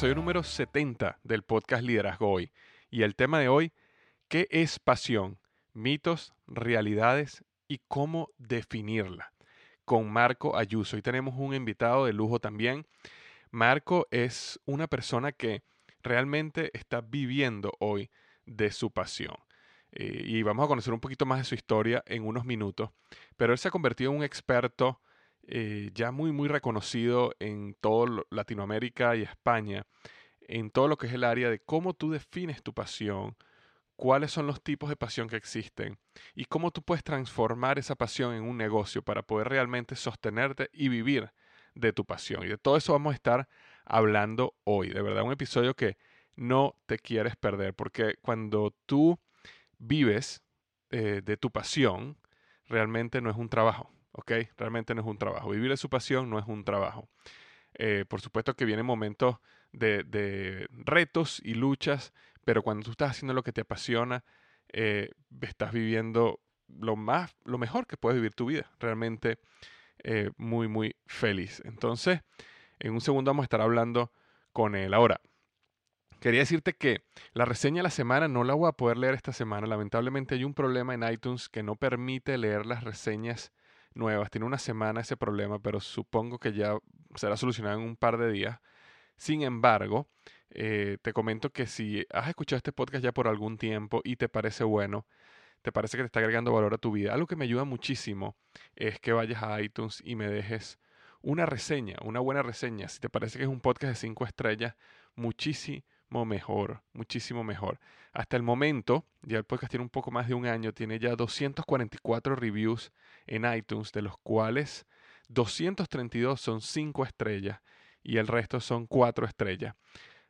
Episodio número 70 del podcast Liderazgo Hoy. Y el tema de hoy, ¿qué es pasión? Mitos, realidades y cómo definirla. Con Marco Ayuso. Hoy tenemos un invitado de lujo también. Marco es una persona que realmente está viviendo hoy de su pasión. Eh, y vamos a conocer un poquito más de su historia en unos minutos. Pero él se ha convertido en un experto eh, ya muy, muy reconocido en toda Latinoamérica y España, en todo lo que es el área de cómo tú defines tu pasión, cuáles son los tipos de pasión que existen y cómo tú puedes transformar esa pasión en un negocio para poder realmente sostenerte y vivir de tu pasión. Y de todo eso vamos a estar hablando hoy. De verdad, un episodio que no te quieres perder, porque cuando tú vives eh, de tu pasión, realmente no es un trabajo. ¿Ok? Realmente no es un trabajo. Vivir de su pasión no es un trabajo. Eh, por supuesto que vienen momentos de, retos y luchas, pero cuando tú estás haciendo lo que te apasiona, eh, estás viviendo lo, más, lo mejor que puedes vivir tu vida. Realmente eh, muy, muy feliz. Entonces, en un segundo vamos a estar hablando con él. Ahora, quería decirte que la reseña de la semana no la voy a poder leer esta semana. Lamentablemente hay un problema en iTunes que no permite leer las reseñas nuevas. Tiene una semana ese problema, pero supongo que ya será solucionado en un par de días. Sin embargo, eh, te comento que si has escuchado este podcast ya por algún tiempo y te parece bueno, te parece que te está agregando valor a tu vida, algo que me ayuda muchísimo es que vayas a iTunes y me dejes una reseña, una buena reseña. Si te parece que es un podcast de cinco estrellas, muchísimo mejor, muchísimo mejor. Hasta el momento, ya el podcast tiene un poco más de un año, tiene ya 244 reviews en iTunes, de los cuales 232 son 5 estrellas y el resto son 4 estrellas.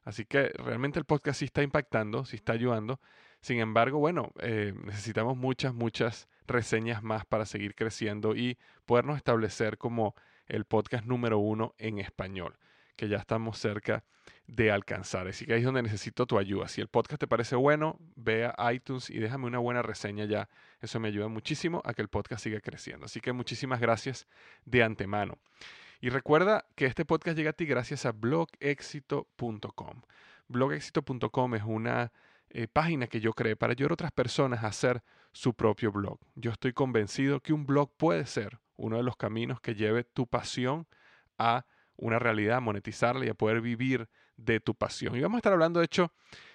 Así que realmente el podcast sí está impactando, sí está ayudando. Sin embargo, bueno, eh, necesitamos muchas, muchas reseñas más para seguir creciendo y podernos establecer como el podcast número uno en español, que ya estamos cerca de alcanzar. Así que ahí es donde necesito tu ayuda. Si el podcast te parece bueno, ve a iTunes y déjame una buena reseña ya. Eso me ayuda muchísimo a que el podcast siga creciendo. Así que muchísimas gracias de antemano. Y recuerda que este podcast llega a ti gracias a blogexito.com. Blogexito.com es una eh, página que yo creé para ayudar a otras personas a hacer su propio blog. Yo estoy convencido que un blog puede ser uno de los caminos que lleve tu pasión a una realidad, monetizarla y a poder vivir de tu pasión. Y vamos a estar hablando, de hecho,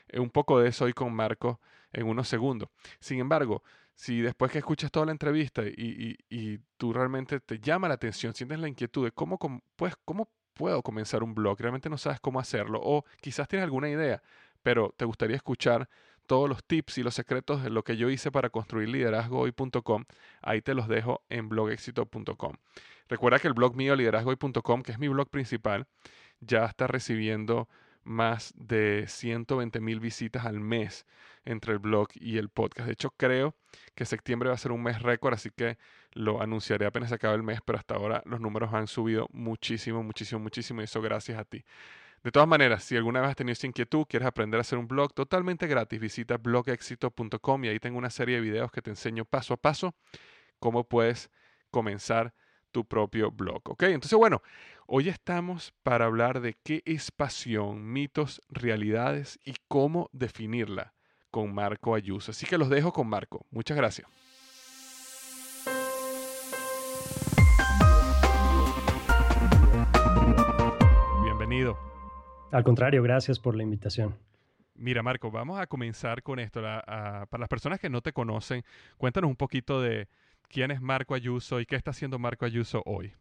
eh, un poco de eso hoy con Marco en unos segundos. Sin embargo, si después que escuchas toda la entrevista y, tú realmente te llama la atención, sientes la inquietud de cómo, pues, cómo puedo comenzar un blog, realmente no sabes cómo hacerlo o quizás tienes alguna idea, pero te gustaría escuchar todos los tips y los secretos de lo que yo hice para construir liderazgohoy.com, ahí te los dejo en blogexito.com. Recuerda que el blog mío liderazgohoy.com, que es mi blog principal, ya está recibiendo más de 120 mil visitas al mes entre el blog y el podcast. De hecho, creo que septiembre va a ser un mes récord, así que lo anunciaré apenas se acabe el mes, pero hasta ahora los números han subido muchísimo, muchísimo, muchísimo, y eso gracias a ti. De todas maneras, si alguna vez has tenido esa inquietud, quieres aprender a hacer un blog totalmente gratis, visita blogexito.com y ahí tengo una serie de videos que te enseño paso a paso cómo puedes comenzar tu propio blog. ¿Ok? Entonces, bueno, hoy estamos para hablar de qué es pasión, mitos, realidades y cómo definirla con Marco Ayuso. Así que los dejo con Marco. Muchas gracias. Al contrario, gracias por la invitación. Mira, Marco, vamos a comenzar con esto. para las personas que no te conocen, cuéntanos un poquito de quién es Marco Ayuso y qué está haciendo Marco Ayuso hoy.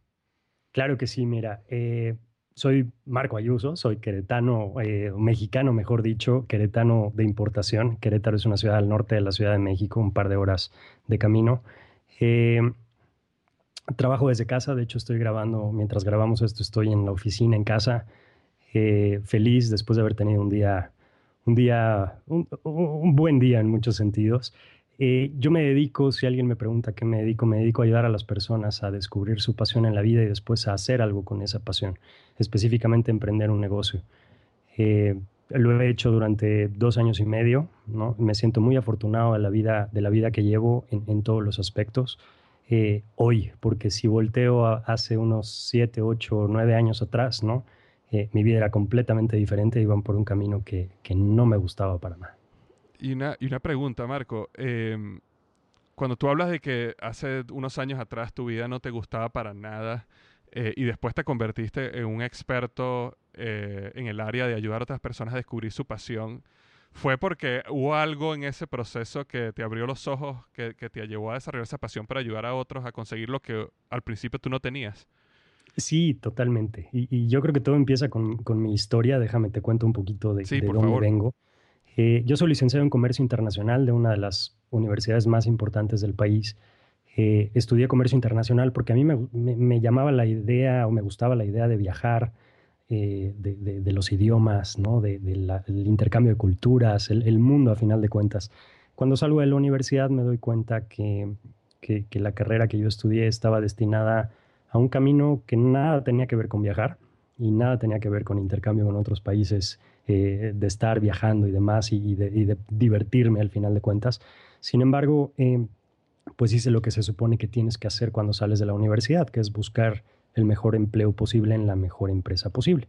Claro que sí, mira, eh, soy Marco Ayuso, soy queretano, eh, mexicano, mejor dicho, queretano de importación. Querétaro es una ciudad al norte de la Ciudad de México, un par de horas de camino. Eh, trabajo desde casa, de hecho estoy grabando, mientras grabamos esto, estoy en la oficina en casa, eh, feliz después de haber tenido un día, un día, un, buen día en muchos sentidos. Eh, yo me dedico, si alguien me pregunta qué me dedico, me dedico a ayudar a las personas a descubrir su pasión en la vida y después a hacer algo con esa pasión, específicamente emprender un negocio. Eh, lo he hecho durante dos años y medio, ¿no? me siento muy afortunado de la vida, de la vida que llevo en, todos los aspectos. Hoy, porque si volteo hace unos siete, ocho, nueve años atrás, ¿no? Mi vida era completamente diferente, iban por un camino que, que no me gustaba para nada. Y una, y una pregunta, Marco. Em, cuando tú hablas de que hace unos años atrás tu vida no te gustaba para nada eh, y después te convertiste en un experto eh, en el área de ayudar a otras personas a descubrir su pasión, ¿fue porque hubo algo en ese proceso que te abrió los ojos, que, te llevó a desarrollar esa pasión para ayudar a otros a conseguir lo que al principio tú no tenías? Sí, totalmente. Y, yo creo que todo empieza con, mi historia. Déjame te cuento un poquito de, de dónde vengo. Eh, yo soy licenciado en Comercio Internacional de una de las universidades más importantes del país. Eh, estudié Comercio Internacional porque a mí me, llamaba la idea o me gustaba la idea de viajar, eh, de, los idiomas, ¿no? del intercambio de culturas, el, mundo a final de cuentas. Cuando salgo de la universidad me doy cuenta que, que la carrera que yo estudié estaba destinada a un camino que nada tenía que ver con viajar y nada tenía que ver con intercambio con otros países eh, de estar viajando y demás y, de, divertirme al final de cuentas. Sin embargo, eh, pues hice lo que se supone que tienes que hacer cuando sales de la universidad, que es buscar el mejor empleo posible en la mejor empresa posible.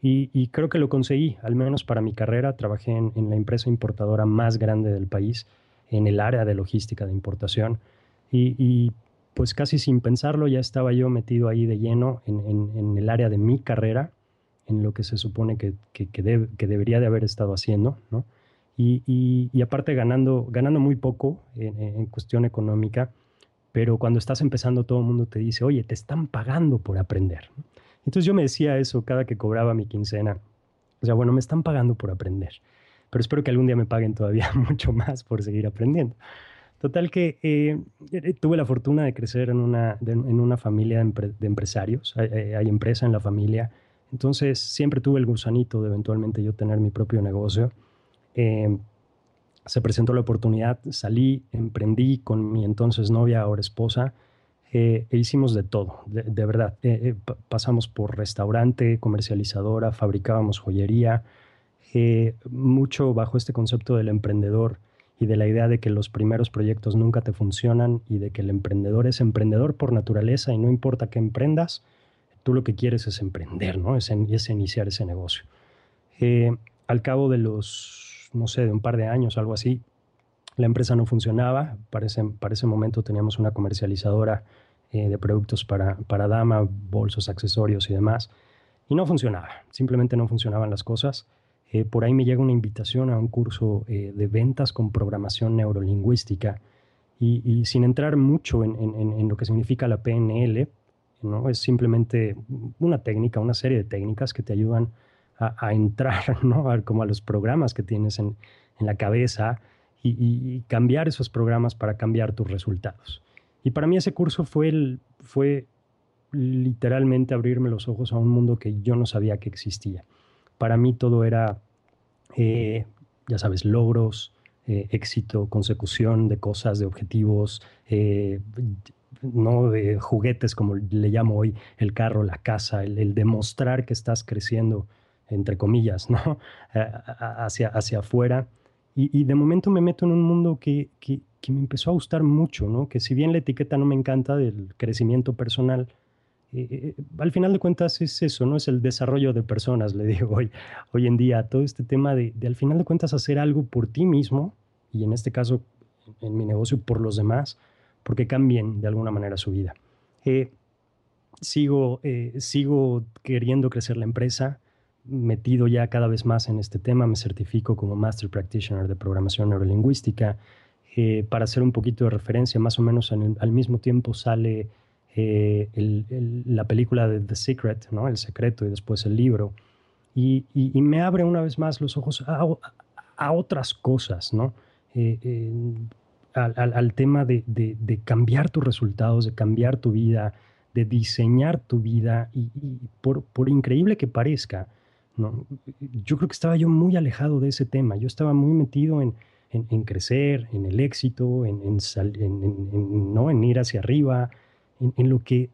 Y, creo que lo conseguí, al menos para mi carrera. Trabajé en, la empresa importadora más grande del país, en el área de logística de importación. Y, pues casi sin pensarlo ya estaba yo metido ahí de lleno en el área de mi carrera en lo que se supone que, que, debería de haber estado haciendo, ¿no? Y, aparte ganando, ganando muy poco en, cuestión económica, pero cuando estás empezando todo el mundo te dice, oye, te están pagando por aprender. Entonces yo me decía eso cada que cobraba mi quincena. O sea, bueno, me están pagando por aprender, pero espero que algún día me paguen todavía mucho más por seguir aprendiendo. Total que eh, tuve la fortuna de crecer en una, en una familia de, empresarios. Hay, hay, empresa en la familia entonces siempre tuve el gusanito de eventualmente yo tener mi propio negocio. Em, se presentó la oportunidad, salí, emprendí con mi entonces novia, ahora esposa, eh, e hicimos de todo, de, verdad. Eh, eh, pasamos por restaurante, comercializadora, fabricábamos joyería, mucho bajo este concepto del emprendedor y de la idea de que los primeros proyectos nunca te funcionan y de que el emprendedor es emprendedor por naturaleza y no importa qué emprendas, tú lo que quieres es emprender, ¿no? Es, es iniciar ese negocio. Eh, al cabo de los, no sé, de un par de años, algo así, la empresa no funcionaba. Para ese, para ese momento teníamos una comercializadora eh, de productos para, para dama, bolsos, accesorios y demás. Y no funcionaba, simplemente no funcionaban las cosas. Eh, por ahí me llega una invitación a un curso de ventas con programación neurolingüística. Y, y sin entrar mucho en, en, en, lo que significa la PNL, ¿no? Es simplemente una técnica, una serie de técnicas que te ayudan a, entrar, ¿no? como a los programas que tienes en, la cabeza y, cambiar esos programas para cambiar tus resultados. Y para mí ese curso fue, el, fue literalmente abrirme los ojos a un mundo que yo no sabía que existía. Para mí todo era, eh, ya sabes, logros, eh, éxito, consecución de cosas, de objetivos, eh, no de juguetes como le llamo hoy, el carro, la casa, el, demostrar que estás creciendo, entre comillas, ¿no? hacia, hacia afuera. Y, de momento me meto en un mundo que, que, que, me empezó a gustar mucho, ¿no? Que si bien la etiqueta no me encanta del crecimiento personal, eh, al final de cuentas es eso, ¿no? Es el desarrollo de personas, le digo hoy, hoy en día, todo este tema de, al final de cuentas hacer algo por ti mismo, y en este caso en mi negocio por los demás, porque cambien de alguna manera su vida. Eh, sigo, eh, sigo queriendo crecer la empresa, metido ya cada vez más en este tema, me certifico como Master Practitioner de Programación Neurolingüística. para hacer un poquito de referencia, más o menos al mismo tiempo sale eh, la película de The Secret, ¿no? El secreto y después el libro. Y, me abre una vez más los ojos a, otras cosas, ¿no? Eh, al, tema de, cambiar tus resultados, de cambiar tu vida, de diseñar tu vida y, por, increíble que parezca, ¿no? yo creo que estaba yo muy alejado de ese tema, yo estaba muy metido en, crecer, en el éxito, en, ¿no? en ir hacia arriba, en, lo que,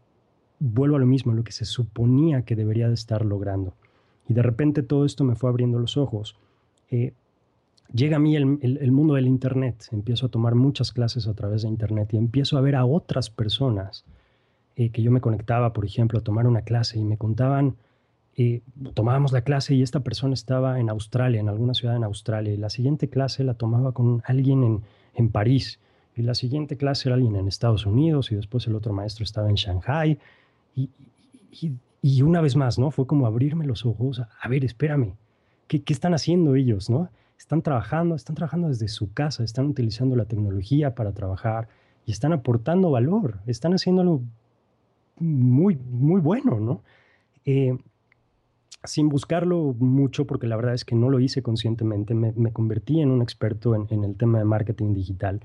vuelvo a lo mismo, en lo que se suponía que debería de estar logrando. Y de repente todo esto me fue abriendo los ojos. Eh, llega a mí el, mundo del Internet, empiezo a tomar muchas clases a través de Internet y empiezo a ver a otras personas eh, que yo me conectaba, por ejemplo, a tomar una clase y me contaban, eh, tomábamos la clase y esta persona estaba en Australia, en alguna ciudad en Australia, y la siguiente clase la tomaba con alguien en, en París y la siguiente clase era alguien en Estados Unidos y después el otro maestro estaba en Shanghai. Y, y, una vez más, ¿no? Fue como abrirme los ojos, a, ver, espérame, ¿qué, ¿qué, están haciendo ellos, ¿no? Están trabajando, están trabajando desde su casa, están utilizando la tecnología para trabajar y están aportando valor, están haciéndolo muy, muy bueno, ¿no? Eh, sin buscarlo mucho, porque la verdad es que no lo hice conscientemente, me, me convertí en un experto en, en el tema de marketing digital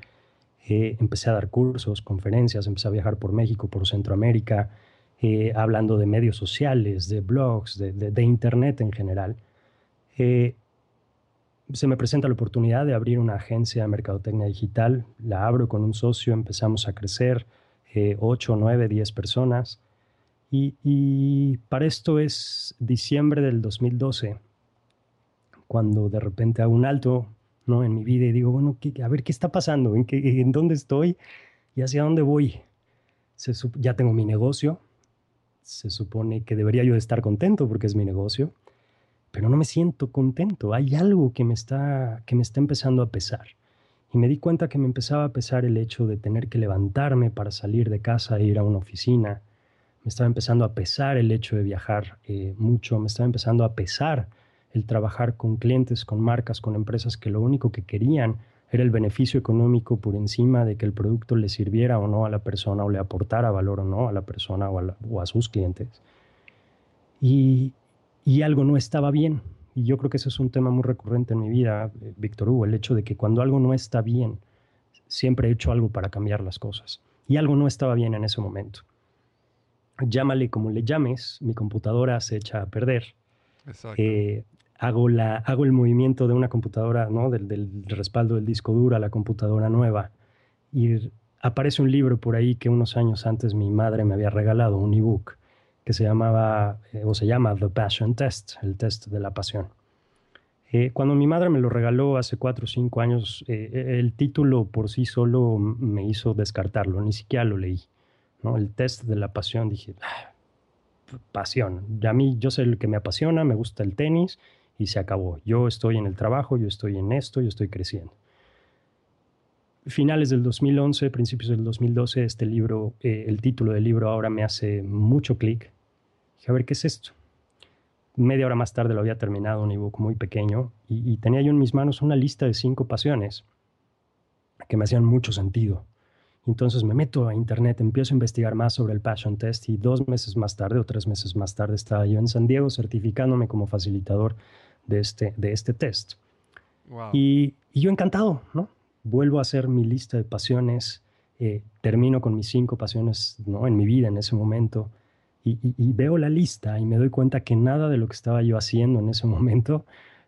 eh, empecé a dar cursos, conferencias, empecé a viajar por México, por Centroamérica, eh, hablando de medios sociales, de blogs, de, Internet en general. Eh, se me presenta la oportunidad de abrir una agencia de mercadotecnia digital, la abro con un socio, empezamos a crecer, 8, 9, 10 personas. Y, y, para esto es diciembre del 2012, cuando de repente hago un alto, en mi vida y digo, bueno, a ver qué está pasando, ¿En, qué, en dónde estoy y hacia dónde voy. ya tengo mi negocio, se supone que debería yo estar contento porque es mi negocio, pero no me siento contento. Hay algo que me está, que me está empezando a pesar. Y me di cuenta que me empezaba a pesar el hecho de tener que levantarme para salir de casa e ir a una oficina. Me estaba empezando a pesar el hecho de viajar eh, mucho. Me estaba empezando a pesar el trabajar con clientes, con marcas, con empresas que lo único que querían era el beneficio económico por encima de que el producto le sirviera o no a la persona o le aportara valor o no a la persona o a, sus clientes. Y, algo no estaba bien. Y yo creo que ese es un tema muy recurrente en mi vida, Víctor Hugo, el hecho de que cuando algo no está bien, siempre he hecho algo para cambiar las cosas. Y algo no estaba bien en ese momento. Llámale como le llames, mi computadora se echa a perder. Exacto. Eh, hago, la, hago el movimiento de una computadora, ¿no? del, respaldo del disco duro a la computadora nueva. Y aparece un libro por ahí que unos años antes mi madre me había regalado, un ebook, que se llamaba, eh, o se llama The Passion Test, el test de la pasión. Eh, cuando mi madre me lo regaló hace cuatro o cinco años, eh, el título por sí solo me hizo descartarlo, ni siquiera lo leí. ¿no? El test de la pasión, dije, ah, pasión. a mí, yo sé lo que me apasiona, me gusta el tenis y se acabó. Yo estoy en el trabajo, yo estoy en esto, yo estoy creciendo. Finales del 2011, principios del 2012, este libro, eh, el título del libro ahora me hace mucho clic. Dije, a ver, ¿qué es esto? Media hora más tarde lo había terminado, un ebook muy pequeño, y, y tenía yo en mis manos una lista de cinco pasiones que me hacían mucho sentido. Entonces me meto a internet, empiezo a investigar más sobre el Passion Test y dos meses más tarde o tres meses más tarde estaba yo en San Diego certificándome como facilitador de este, de este test. Y, yo encantado, ¿no? Vuelvo a hacer mi lista de pasiones, eh, termino con mis cinco pasiones ¿no? en mi vida en ese momento. Y, veo la lista y me doy cuenta que nada de lo que estaba yo haciendo en ese momento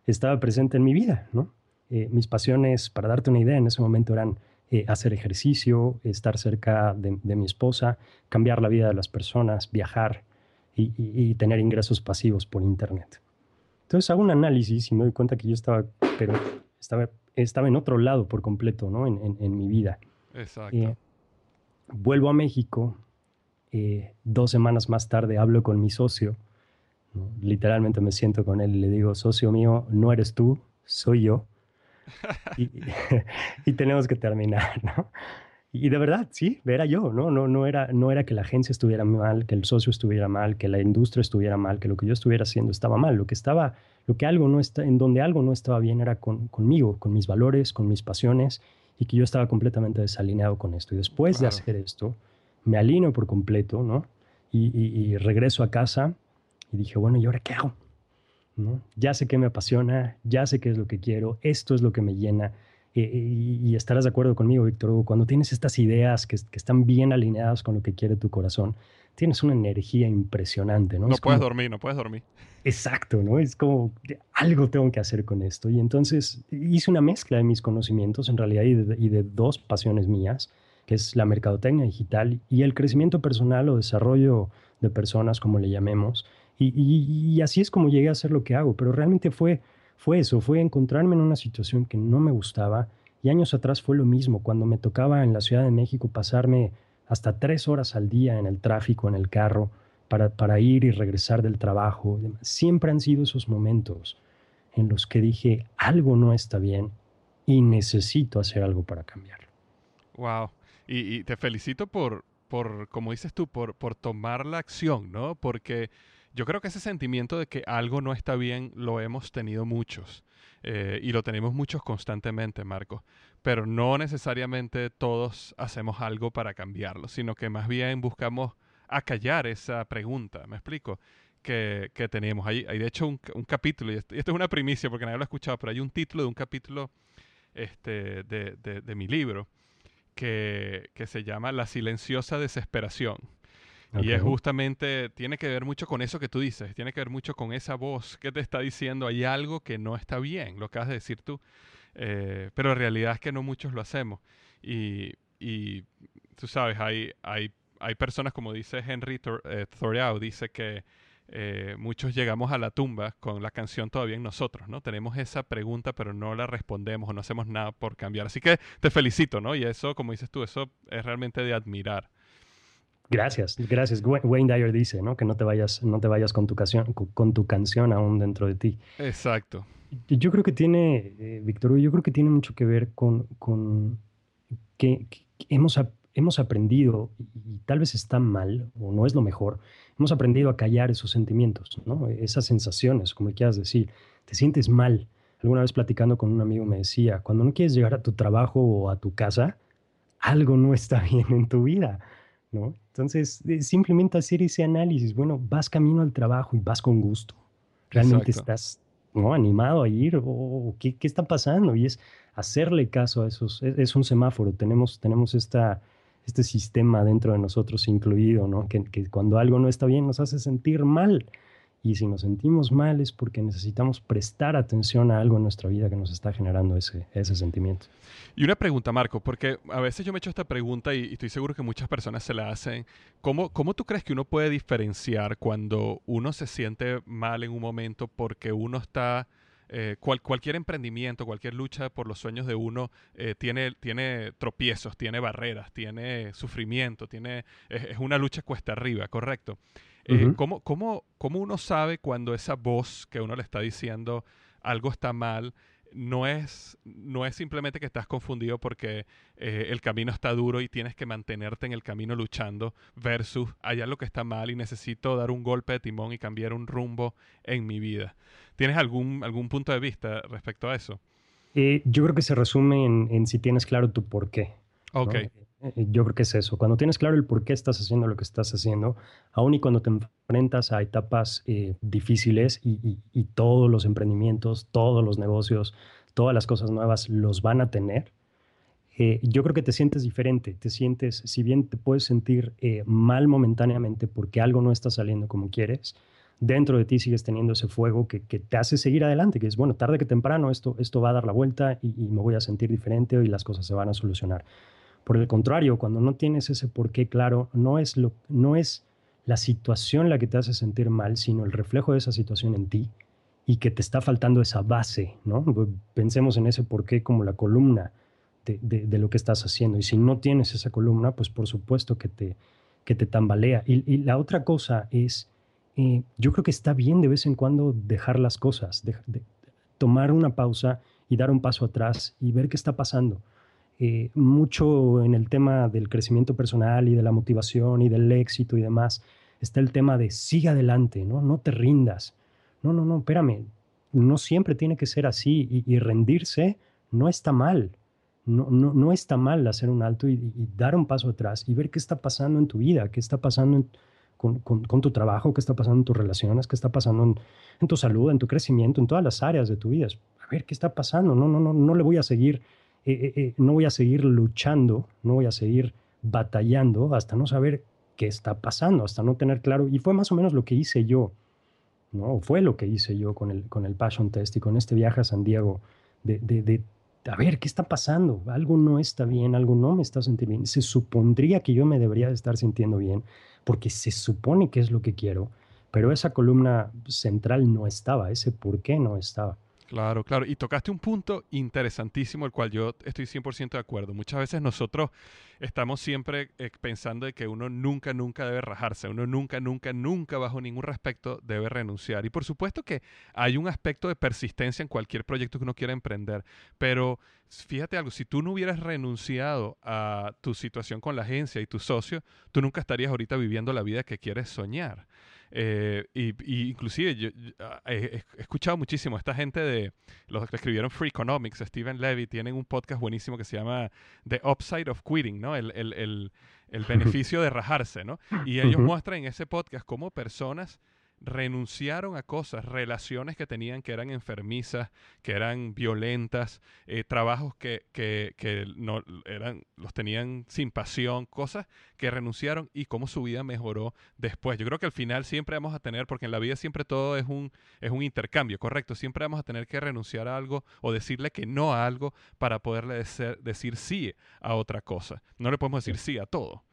estaba presente en mi vida, ¿no? Eh, mis pasiones, para darte una idea, en ese momento eran eh, hacer ejercicio, estar cerca de, mi esposa, cambiar la vida de las personas, viajar y, tener ingresos pasivos por Internet. Entonces hago un análisis y me doy cuenta que yo estaba, pero estaba, estaba en otro lado por completo, ¿no? En, mi vida. Exacto. Eh, vuelvo a México, dos semanas más tarde hablo con mi socio, literalmente me siento con él y le digo, socio mío, no eres tú, soy yo y, tenemos que terminar, ¿no? Y de verdad, sí, era yo, ¿no? No, no, era, no era que la agencia estuviera mal, que el socio estuviera mal, que la industria estuviera mal, que lo que yo estuviera haciendo estaba mal. Lo que estaba, lo que algo no está, en donde algo no estaba bien era conmigo, con mis valores, con mis pasiones, y que yo estaba completamente desalineado con esto. Y después de hacer esto, me alineo por completo, ¿no? Y, y regreso a casa y dije, bueno, ¿y ahora qué hago? Ya sé qué me apasiona, ya sé qué es lo que quiero, esto es lo que me llena. Eh, y, estarás de acuerdo conmigo, Víctor cuando tienes estas ideas que, están bien alineadas con lo que quiere tu corazón, tienes una energía impresionante, ¿no? No puedes dormir, no puedes dormir. Exacto, ¿no? Es como, algo tengo que hacer con esto. Y entonces hice una mezcla de mis conocimientos, en realidad, y de, y de dos pasiones mías, que es la mercadotecnia digital y el crecimiento personal o desarrollo de personas, como le llamemos. Y, así es como llegué a hacer lo que hago, pero realmente fue, fue eso, fue encontrarme en una situación que no me gustaba. Y años atrás fue lo mismo, cuando me tocaba en la Ciudad de México pasarme hasta tres horas al día en el tráfico, en el carro, para, para ir y regresar del trabajo. Siempre han sido esos momentos en los que dije, algo no está bien y necesito hacer algo para cambiarlo. Wow. Y, te felicito por, por, como dices tú, por, por tomar la acción, ¿no? Porque yo creo que ese sentimiento de que algo no está bien lo hemos tenido muchos eh, y lo tenemos muchos constantemente, Marco. Pero no necesariamente todos hacemos algo para cambiarlo, sino que más bien buscamos acallar esa pregunta. ¿Me explico? Que, que tenemos. Hay, hay de hecho un, un capítulo, y esto, es una primicia porque nadie lo ha escuchado, pero hay un título de un capítulo este, de, de, de mi libro que, que se llama La silenciosa desesperación. Y es justamente, tiene que ver mucho con eso que tú dices, tiene que ver mucho con esa voz que te está diciendo, hay algo que no está bien, lo que has de decir tú. Eh, pero la realidad es que no muchos lo hacemos. Y, y tú sabes, hay, hay, hay personas, como dice Henry eh, Thoreau, dice que eh, muchos llegamos a la tumba con la canción todavía en nosotros, ¿no? Tenemos esa pregunta, pero no la respondemos o no hacemos nada por cambiar. Así que te felicito, ¿no? Y eso, como dices tú, eso es realmente de admirar. Gracias, gracias. Wayne Dyer dice, ¿no? Que no te vayas, no te vayas con tu canción, con tu canción aún dentro de ti. Exacto. Yo creo que tiene, eh, Víctor, yo creo que tiene mucho que ver con, que, hemos, hemos aprendido, y, tal vez está mal, o no es lo mejor, hemos aprendido a callar esos sentimientos, ¿no? Esas sensaciones, como quieras decir. Te sientes mal. Alguna vez platicando con un amigo me decía, cuando no quieres llegar a tu trabajo o a tu casa, algo no está bien en tu vida ¿no? Entonces, simplemente hacer ese análisis, bueno, vas camino al trabajo y vas con gusto. Realmente estás ¿no? animado a ir o ¿qué, ¿qué, está pasando? Y es hacerle caso a esos, es, un semáforo, tenemos, tenemos esta, este sistema dentro de nosotros incluido, ¿no? Que, que, cuando algo no está bien nos hace sentir mal. Y si nos sentimos mal es porque necesitamos prestar atención a algo en nuestra vida que nos está generando ese, ese sentimiento. Y una pregunta, Marco, porque a veces yo me he hecho esta pregunta y, estoy seguro que muchas personas se la hacen. ¿Cómo, ¿Cómo tú crees que uno puede diferenciar cuando uno se siente mal en un momento porque uno está... Eh, cualquier emprendimiento, cualquier lucha por los sueños de uno eh, tiene, tiene tropiezos, tiene barreras, tiene sufrimiento, tiene, es, una lucha cuesta arriba, ¿correcto? Eh, ¿cómo, cómo, cómo uno sabe cuando esa voz que uno le está diciendo algo está mal no es, no es simplemente que estás confundido porque eh, el camino está duro y tienes que mantenerte en el camino luchando versus allá lo que está mal y necesito dar un golpe de timón y cambiar un rumbo en mi vida. ¿Tienes algún, algún punto de vista respecto a eso? Eh, yo creo que se resume en, si tienes claro tu por qué. Ok. Eh, yo creo que es eso. Cuando tienes claro el por qué estás haciendo lo que estás haciendo, aun y cuando te enfrentas a etapas eh, difíciles y, todos los emprendimientos, todos los negocios, todas las cosas nuevas los van a tener, eh, yo creo que te sientes diferente, te sientes, si bien te puedes sentir eh, mal momentáneamente porque algo no está saliendo como quieres, dentro de ti sigues teniendo ese fuego que, te hace seguir adelante, que es, bueno, tarde que temprano esto, esto va a dar la vuelta y, me voy a sentir diferente y las cosas se van a solucionar. Por el contrario, cuando no tienes ese porqué claro, no es, lo, no es la situación la que te hace sentir mal, sino el reflejo de esa situación en ti y que te está faltando esa base, ¿no? Pensemos en ese porqué como la columna de, lo que estás haciendo. Y si no tienes esa columna, pues por supuesto que te, que te tambalea. Y, la otra cosa es, eh, yo creo que está bien de vez en cuando dejar las cosas, tomar una pausa y dar un paso atrás y ver qué está pasando. Eh, mucho en el tema del crecimiento personal y de la motivación y del éxito y demás, está el tema de sigue adelante, ¿no? No te rindas. No, no, no, espérame. No siempre tiene que ser así y rendirse no está mal no, no, no, está mal hacer un alto y, dar un paso atrás y ver qué está pasando en tu vida, qué está pasando con, con, tu trabajo, qué está pasando en tus relaciones, qué está pasando en, tu salud, en tu crecimiento, en todas las áreas de tu vida. A ver qué está pasando. No, no, no, no le voy a seguir, eh, eh, eh, no voy a seguir luchando, no voy a seguir batallando hasta no saber qué está pasando, hasta no tener claro. Y fue más o menos lo que hice yo, ¿no? Fue lo que hice yo con el, con el Passion Test y con este viaje a San Diego de, de, de a ver, ¿qué está pasando? Algo no está bien, algo no me está sintiendo bien. Se supondría que yo me debería estar sintiendo bien, porque se supone que es lo que quiero, pero esa columna central no estaba, ese por qué no estaba. Claro, claro. Y tocaste un punto interesantísimo, el cual yo estoy 100% de acuerdo. Muchas veces nosotros estamos siempre eh, pensando de que uno nunca, nunca debe rajarse. Uno nunca, nunca, nunca, bajo ningún respecto, debe renunciar. Y por supuesto que hay un aspecto de persistencia en cualquier proyecto que uno quiera emprender. Pero fíjate algo, si tú no hubieras renunciado a tu situación con la agencia y tu socio, tú nunca estarías ahorita viviendo la vida que quieres soñar. Eh, y, inclusive yo, ah, he, escuchado muchísimo a esta gente de los que escribieron Free Economics, Stephen Levy, tienen un podcast buenísimo que se llama The Upside of Quitting, ¿no? El, el, el, el beneficio de rajarse, ¿no? Y ellos muestran en ese podcast cómo personas renunciaron a cosas, relaciones que tenían que eran enfermizas, que eran violentas, eh, trabajos que, que, que, no eran, los tenían sin pasión, cosas que renunciaron y cómo su vida mejoró después. Yo creo que al final siempre vamos a tener, porque en la vida siempre todo es un, es un intercambio, correcto, siempre vamos a tener que renunciar a algo o decirle que no a algo para poderle decir, decir sí a otra cosa. No le podemos decir sí a todo.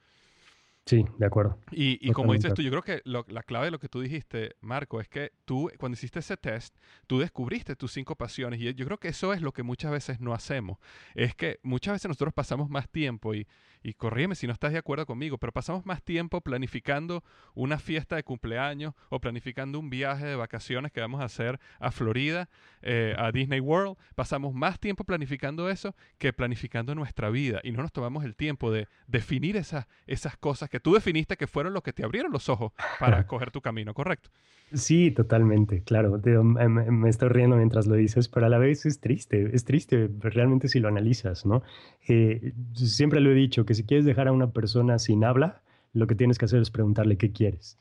Sí, de acuerdo. Y, como dices tú, yo creo que la clave de lo que tú dijiste, Marco, es que tú, cuando hiciste ese test, tú descubriste tus cinco pasiones. Y yo creo que eso es lo que muchas veces no hacemos. Es que muchas veces nosotros pasamos más tiempo y, y corrígeme si no estás de acuerdo conmigo, pero pasamos más tiempo planificando una fiesta de cumpleaños o planificando un viaje de vacaciones que vamos a hacer a Florida, eh, a Disney World. Pasamos más tiempo planificando eso que planificando nuestra vida y no nos tomamos el tiempo de definir esas, esas cosas que tú definiste que fueron los que te abrieron los ojos para coger tu camino, ¿correcto? Sí, totalmente, claro. me, me, estoy riendo mientras lo dices, pero a la vez es triste, es triste realmente si lo analizas, ¿no? Eh, siempre lo he dicho, que si quieres dejar a una persona sin habla, lo que tienes que hacer es preguntarle qué quieres.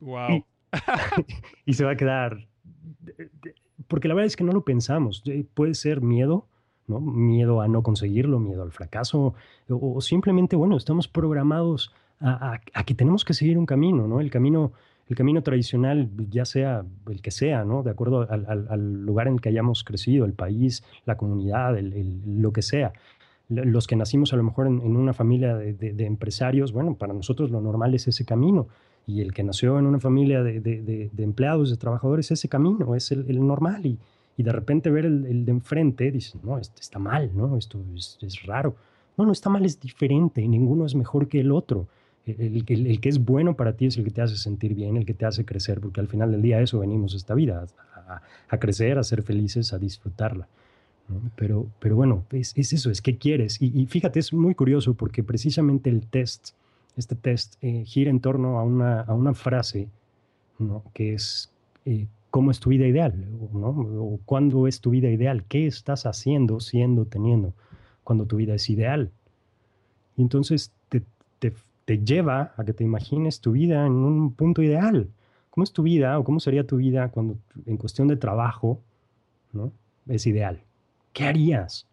Wow. Y, se va a quedar, porque la verdad es que no lo pensamos. Puede ser miedo, ¿no? Miedo a no conseguirlo, miedo al fracaso, o, simplemente, bueno, estamos programados a, a, que tenemos que seguir un camino, ¿no? El camino el camino tradicional, ya sea el que sea, ¿no? De acuerdo al, lugar en el que hayamos crecido, el país, la comunidad, lo que sea. Los que nacimos a lo mejor en, una familia de, empresarios, bueno, para nosotros lo normal es ese camino. Y el que nació en una familia de, empleados, de trabajadores, ese camino es el, normal. Y, de repente ver el, de enfrente, dices, no, esto está mal, ¿no? Esto es, raro. No, no está mal, es diferente. Ninguno es mejor que el otro. El, que es bueno para ti es el que te hace sentir bien, el que te hace crecer, porque al final del día eso venimos esta vida, a, crecer, a ser felices, a disfrutarla. Pero, pero bueno, es, eso, es qué quieres. Y, fíjate, es muy curioso porque precisamente el test, este test, eh, gira en torno a una, a una frase que es eh, cómo es tu vida ideal, ¿no? o cuándo es tu vida ideal, qué estás haciendo, siendo, teniendo, cuando tu vida es ideal. Y entonces te, te te lleva a que te imagines tu vida en un punto ideal. ¿Cómo es tu vida o cómo sería tu vida cuando en cuestión de trabajo ¿no? es ideal? ¿Qué harías?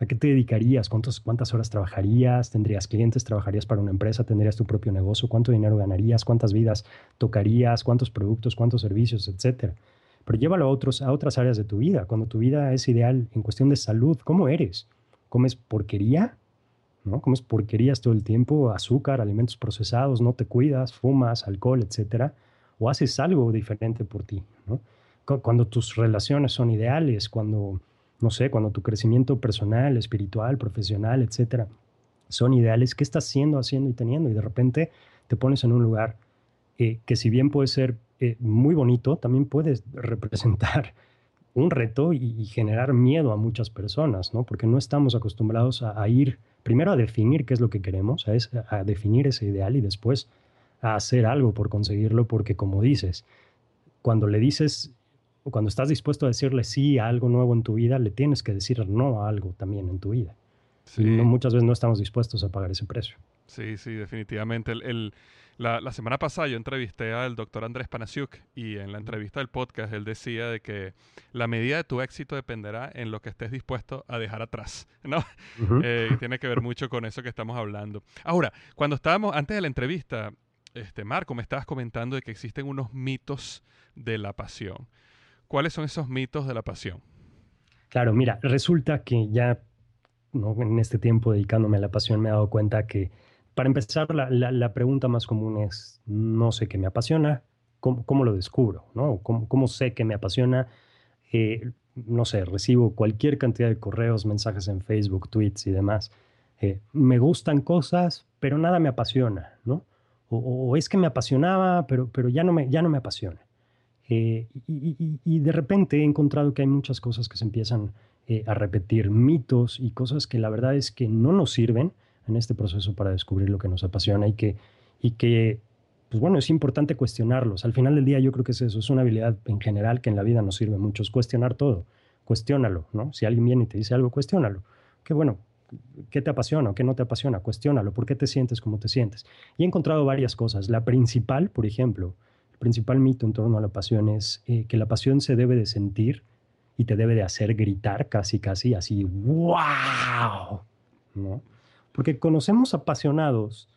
¿A qué te dedicarías? ¿Cuántas horas trabajarías? ¿Tendrías clientes? ¿Trabajarías para una empresa? ¿Tendrías tu propio negocio? ¿Cuánto dinero ganarías? ¿Cuántas vidas tocarías? ¿Cuántos productos? ¿Cuántos servicios? Etcétera. Pero llévalo a, otros, a otras áreas de tu vida. Cuando tu vida es ideal en cuestión de salud, ¿cómo eres? ¿Comes porquería? ¿No? ¿Comes porquerías todo el tiempo? Azúcar, alimentos procesados, no te cuidas, fumas, alcohol, etcétera. ¿O haces algo diferente por ti? Cuando tus relaciones son ideales, cuando no sé, cuando tu crecimiento personal, espiritual, profesional, etcétera, son ideales, ¿qué estás haciendo, haciendo y teniendo? Y de repente te pones en un lugar eh, que si bien puede ser eh, muy bonito, también puede representar un reto y, generar miedo a muchas personas, ¿no? Porque no estamos acostumbrados a, ir primero a definir qué es lo que queremos, a, a definir ese ideal y después a hacer algo por conseguirlo, porque como dices, cuando le dices cuando estás dispuesto a decirle sí a algo nuevo en tu vida, le tienes que decir no a algo también en tu vida. Sí. muchas veces no estamos dispuestos a pagar ese precio. Sí, sí, definitivamente. la, semana pasada yo entrevisté al doctor Andrés Panasiuk y en la entrevista del podcast él decía de que la medida de tu éxito dependerá en lo que estés dispuesto a dejar atrás, ¿no? Eh, tiene que ver mucho con eso que estamos hablando. Ahora, cuando estábamos, antes de la entrevista, este, Marco, me estabas comentando de que existen unos mitos de la pasión. ¿Cuáles son esos mitos de la pasión? Claro, mira, resulta que ya en este tiempo dedicándome a la pasión me he dado cuenta que, para empezar, la, pregunta más común es, no sé qué me apasiona, ¿cómo, lo descubro? ¿no? ¿Cómo, sé qué me apasiona? Eh, no sé, recibo cualquier cantidad de correos, mensajes en Facebook, tweets y demás. Eh, me gustan cosas, pero nada me apasiona, ¿no? O, es que me apasionaba, pero, pero ya, no me, ya no me apasiona. Eh, y, de repente he encontrado que hay muchas cosas que se empiezan eh, a repetir, mitos y cosas que la verdad es que no nos sirven en este proceso para descubrir lo que nos apasiona y que, y que pues bueno, es importante cuestionarlos. Al final del día yo creo que es eso, es una habilidad en general que en la vida nos sirve mucho, es cuestionar todo, cuestiónalo, ¿no? Si alguien viene y te dice algo, cuestiónalo. Que bueno, ¿qué te apasiona o qué no te apasiona? Cuestiónalo, ¿por qué te sientes como te sientes? Y he encontrado varias cosas. La principal, por ejemplo, principal mito en torno a la pasión es eh, que la pasión se debe de sentir y te debe de hacer gritar casi, casi así, wow, ¿no? Porque conocemos apasionados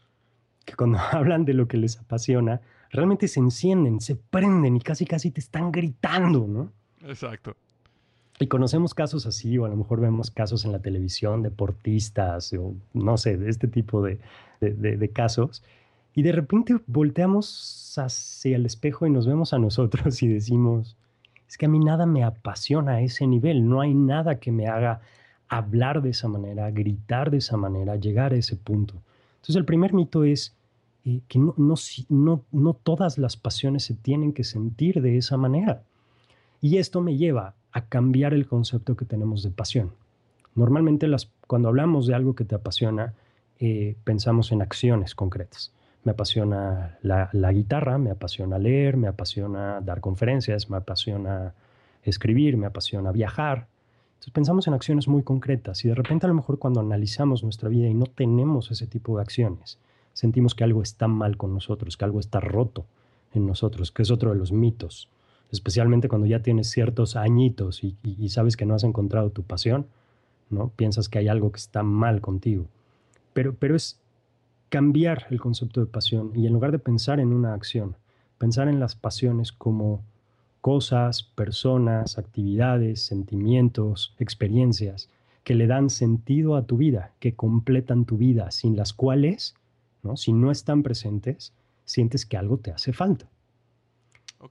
que cuando hablan de lo que les apasiona, realmente se encienden, se prenden y casi, casi te están gritando, ¿no? Exacto. Y conocemos casos así, o a lo mejor vemos casos en la televisión, deportistas, o no sé, de este tipo de, de casos, y de repente volteamos hacia el espejo y nos vemos a nosotros y decimos, es que a mí nada me apasiona a ese nivel, no hay nada que me haga hablar de esa manera, gritar de esa manera, llegar a ese punto. Entonces el primer mito es eh, que no, no, no, no todas las pasiones se tienen que sentir de esa manera. Y esto me lleva a cambiar el concepto que tenemos de pasión. Normalmente las, cuando hablamos de algo que te apasiona, eh, pensamos en acciones concretas me apasiona la, guitarra, me apasiona leer, me apasiona dar conferencias, me apasiona escribir, me apasiona viajar. Entonces pensamos en acciones muy concretas y de repente a lo mejor cuando analizamos nuestra vida y no tenemos ese tipo de acciones, sentimos que algo está mal con nosotros, que algo está roto en nosotros, que es otro de los mitos, especialmente cuando ya tienes ciertos añitos y, y sabes que no has encontrado tu pasión, ¿no? Piensas que hay algo que está mal contigo. Pero, pero es, cambiar el concepto de pasión y en lugar de pensar en una acción, pensar en las pasiones como cosas, personas, actividades, sentimientos, experiencias que le dan sentido a tu vida, que completan tu vida, sin las cuales, ¿no? si no están presentes, sientes que algo te hace falta.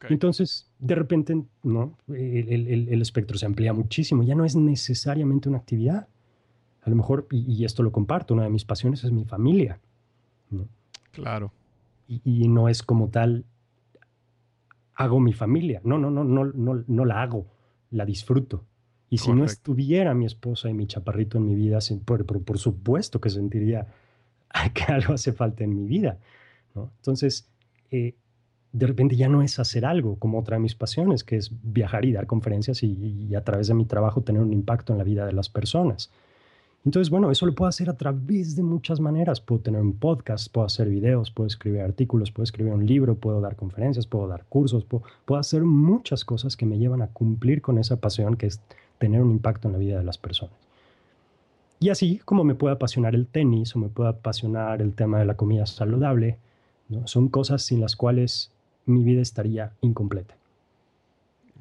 Entonces, de repente, ¿no? El, espectro se amplía muchísimo, ya no es necesariamente una actividad. A lo mejor, y esto lo comparto, una de mis pasiones es mi familia. Claro. Y, no es como tal, hago mi familia. No, no, no, no, no, no la hago, la disfruto. Y si no estuviera mi esposa y mi chaparrito en mi vida, por, por, supuesto que sentiría que algo hace falta en mi vida. Entonces, eh, de repente ya no es hacer algo como otra de mis pasiones, que es viajar y dar conferencias y, a través de mi trabajo tener un impacto en la vida de las personas. Entonces, bueno, eso lo puedo hacer a través de muchas maneras. Puedo tener un podcast, puedo hacer videos, puedo escribir artículos, puedo escribir un libro, puedo dar conferencias, puedo dar cursos, puedo, hacer muchas cosas que me llevan a cumplir con esa pasión que es tener un impacto en la vida de las personas. y así como me puede apasionar el tenis o me puede apasionar el tema de la comida saludable, ¿no? son cosas sin las cuales mi vida estaría incompleta.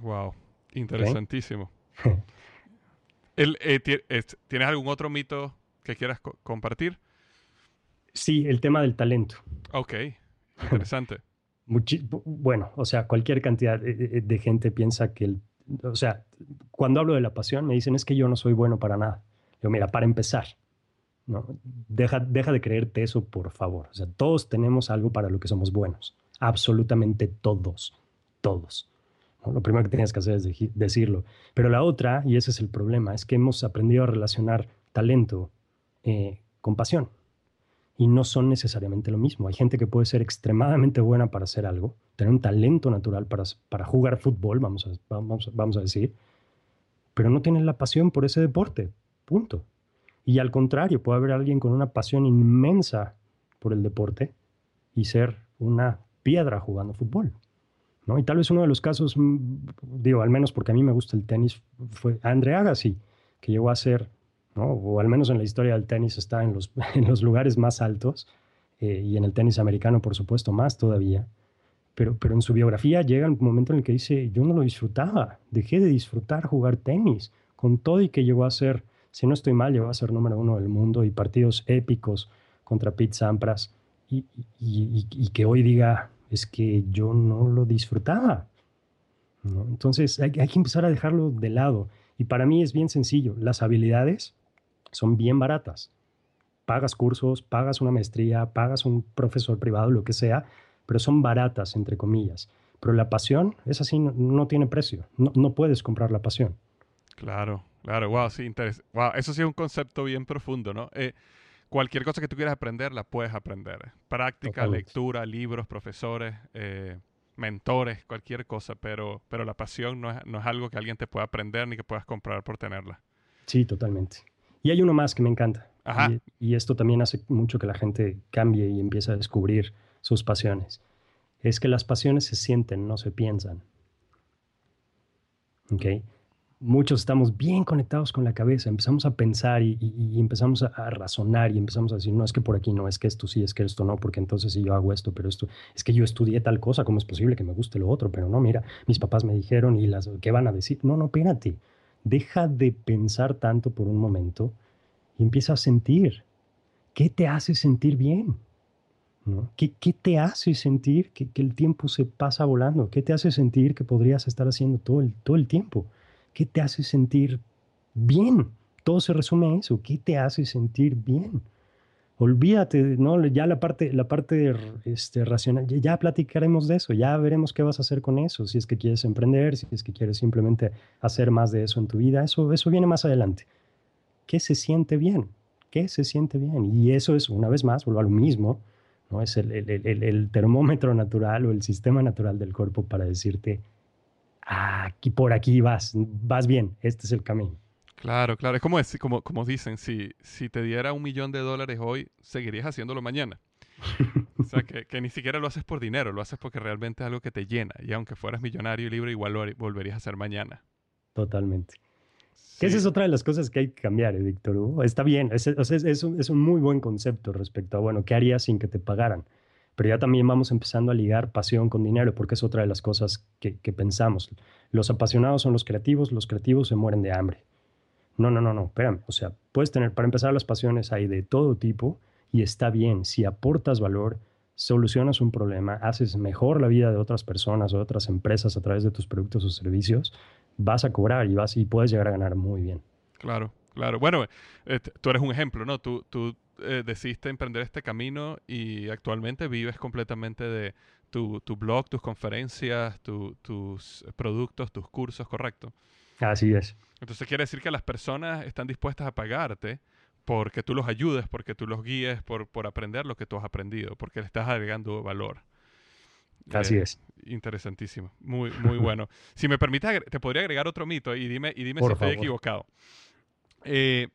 Wow, interesantísimo. Eh, ¿Tienes algún otro mito que quieras compartir? Sí, el tema del talento. Ok, interesante. bueno, o sea, cualquier cantidad de, gente piensa que el, o sea, cuando hablo de la pasión me dicen es que yo no soy bueno para nada. Yo, mira, para empezar, ¿no? deja, deja de creerte eso, por favor. O sea, todos tenemos algo para lo que somos buenos. Absolutamente todos, todos. Lo primero que tienes que hacer es decirlo. Pero la otra, y ese es el problema, es que hemos aprendido a relacionar talento eh, con pasión y no son necesariamente lo mismo. Hay gente que puede ser extremadamente buena para hacer algo, tener un talento natural para, para jugar fútbol, vamos a, vamos, vamos a decir, pero no tienen la pasión por ese deporte, punto. Y al contrario, puede haber alguien con una pasión inmensa por el deporte y ser una piedra jugando fútbol. ¿No? Y tal vez uno de los casos, mm, digo, al menos porque a mí me gusta el tenis, fue André Agassi, que llegó a ser o al menos en la historia del tenis está en los, en los lugares más altos, eh, y en el tenis americano, por supuesto, más todavía. Pero, pero en su biografía llega un momento en el que dice, yo no lo disfrutaba, dejé de disfrutar jugar tenis, con todo y que llegó a ser, si no estoy mal, llegó a ser número uno del mundo y partidos épicos contra Pete Sampras, y, y, que hoy diga, es que yo no lo disfrutaba. Entonces hay, hay que empezar a dejarlo de lado. Y para mí es bien sencillo, las habilidades son bien baratas. Pagas cursos, pagas una maestría, pagas un profesor privado, lo que sea, pero son baratas, entre comillas. Pero la pasión es así, no, tiene precio. No, puedes comprar la pasión. Claro, claro. Wow, sí, wow, eso sí es un concepto bien profundo, ¿no? Eh, cualquier cosa que tú quieras aprender, la puedes aprender. Práctica, lectura, libros, profesores, eh, mentores, cualquier cosa, pero, pero la pasión no es, no es algo que alguien te pueda aprender ni que puedas comprar por tenerla. Sí, totalmente. Y hay uno más que me encanta. Y, esto también hace mucho que la gente cambie y empiece a descubrir sus pasiones. Es que las pasiones se sienten, no se piensan. ¿Ok? Muchos estamos bien conectados con la cabeza, empezamos a pensar y, empezamos a, razonar y empezamos a decir, no, es que por aquí no, es que esto sí, es que esto no, porque entonces si yo hago esto, pero esto, es que yo estudié tal cosa, ¿cómo es posible que me guste lo otro? Pero no, mira, mis papás me dijeron y las, ¿qué van a decir? No, no, espérate deja de pensar tanto por un momento y empieza a sentir. ¿Qué te hace sentir bien? ¿Qué, te hace sentir que, el tiempo se pasa volando? ¿Qué te hace sentir que podrías estar haciendo todo el, todo el tiempo? ¿Qué te hace sentir bien? Todo se resume a eso. ¿Qué te hace sentir bien? olvídate, ¿no? Ya la parte, la parte este, racional, ya, platicaremos de eso, ya veremos qué vas a hacer con eso, si es que quieres emprender, si es que quieres simplemente hacer más de eso en tu vida, eso, eso viene más adelante. ¿Qué se siente bien? ¿Qué se siente bien? Y eso es, una vez más, vuelvo a lo mismo, ¿no? Es el, el, el, termómetro natural o el sistema natural del cuerpo para decirte, aquí por aquí vas, vas bien, este es el camino. Claro, claro. Es como, es, como, como dicen, si, si te diera un millón de dólares hoy, seguirías haciéndolo mañana. o sea, que, ni siquiera lo haces por dinero, lo haces porque realmente es algo que te llena. Y aunque fueras millonario y libre, igual lo volverías a hacer mañana. Totalmente. Esa es otra de las cosas que hay que cambiar, ¿eh, Víctor Hugo. Está bien, es, es, un, es, un, muy buen concepto respecto a, bueno, ¿qué harías sin que te pagaran? Pero ya también vamos empezando a ligar pasión con dinero, porque es otra de las cosas que, pensamos. Los apasionados son los creativos, los creativos se mueren de hambre. No, no, no, no, espérame. O sea, puedes tener, para empezar, las pasiones hay de todo tipo y está bien. Si aportas valor, solucionas un problema, haces mejor la vida de otras personas o de otras empresas a través de tus productos o servicios, vas a cobrar y, vas, y puedes llegar a ganar muy bien. Claro, claro. Bueno, eh, tú eres un ejemplo, ¿no? Tú eh, decidiste emprender este camino y actualmente vives completamente de tu, tu blog, tus conferencias, tus productos, tus cursos, ¿correcto? Así es. Entonces quiere decir que las personas están dispuestas a pagarte porque tú los ayudes, porque tú los guíes, por, por aprender lo que tú has aprendido, porque le estás agregando valor. Así eh, es. Interesantísimo. Muy, muy bueno. si me permites, te podría agregar otro mito y dime, y dime si estoy equivocado. Eh,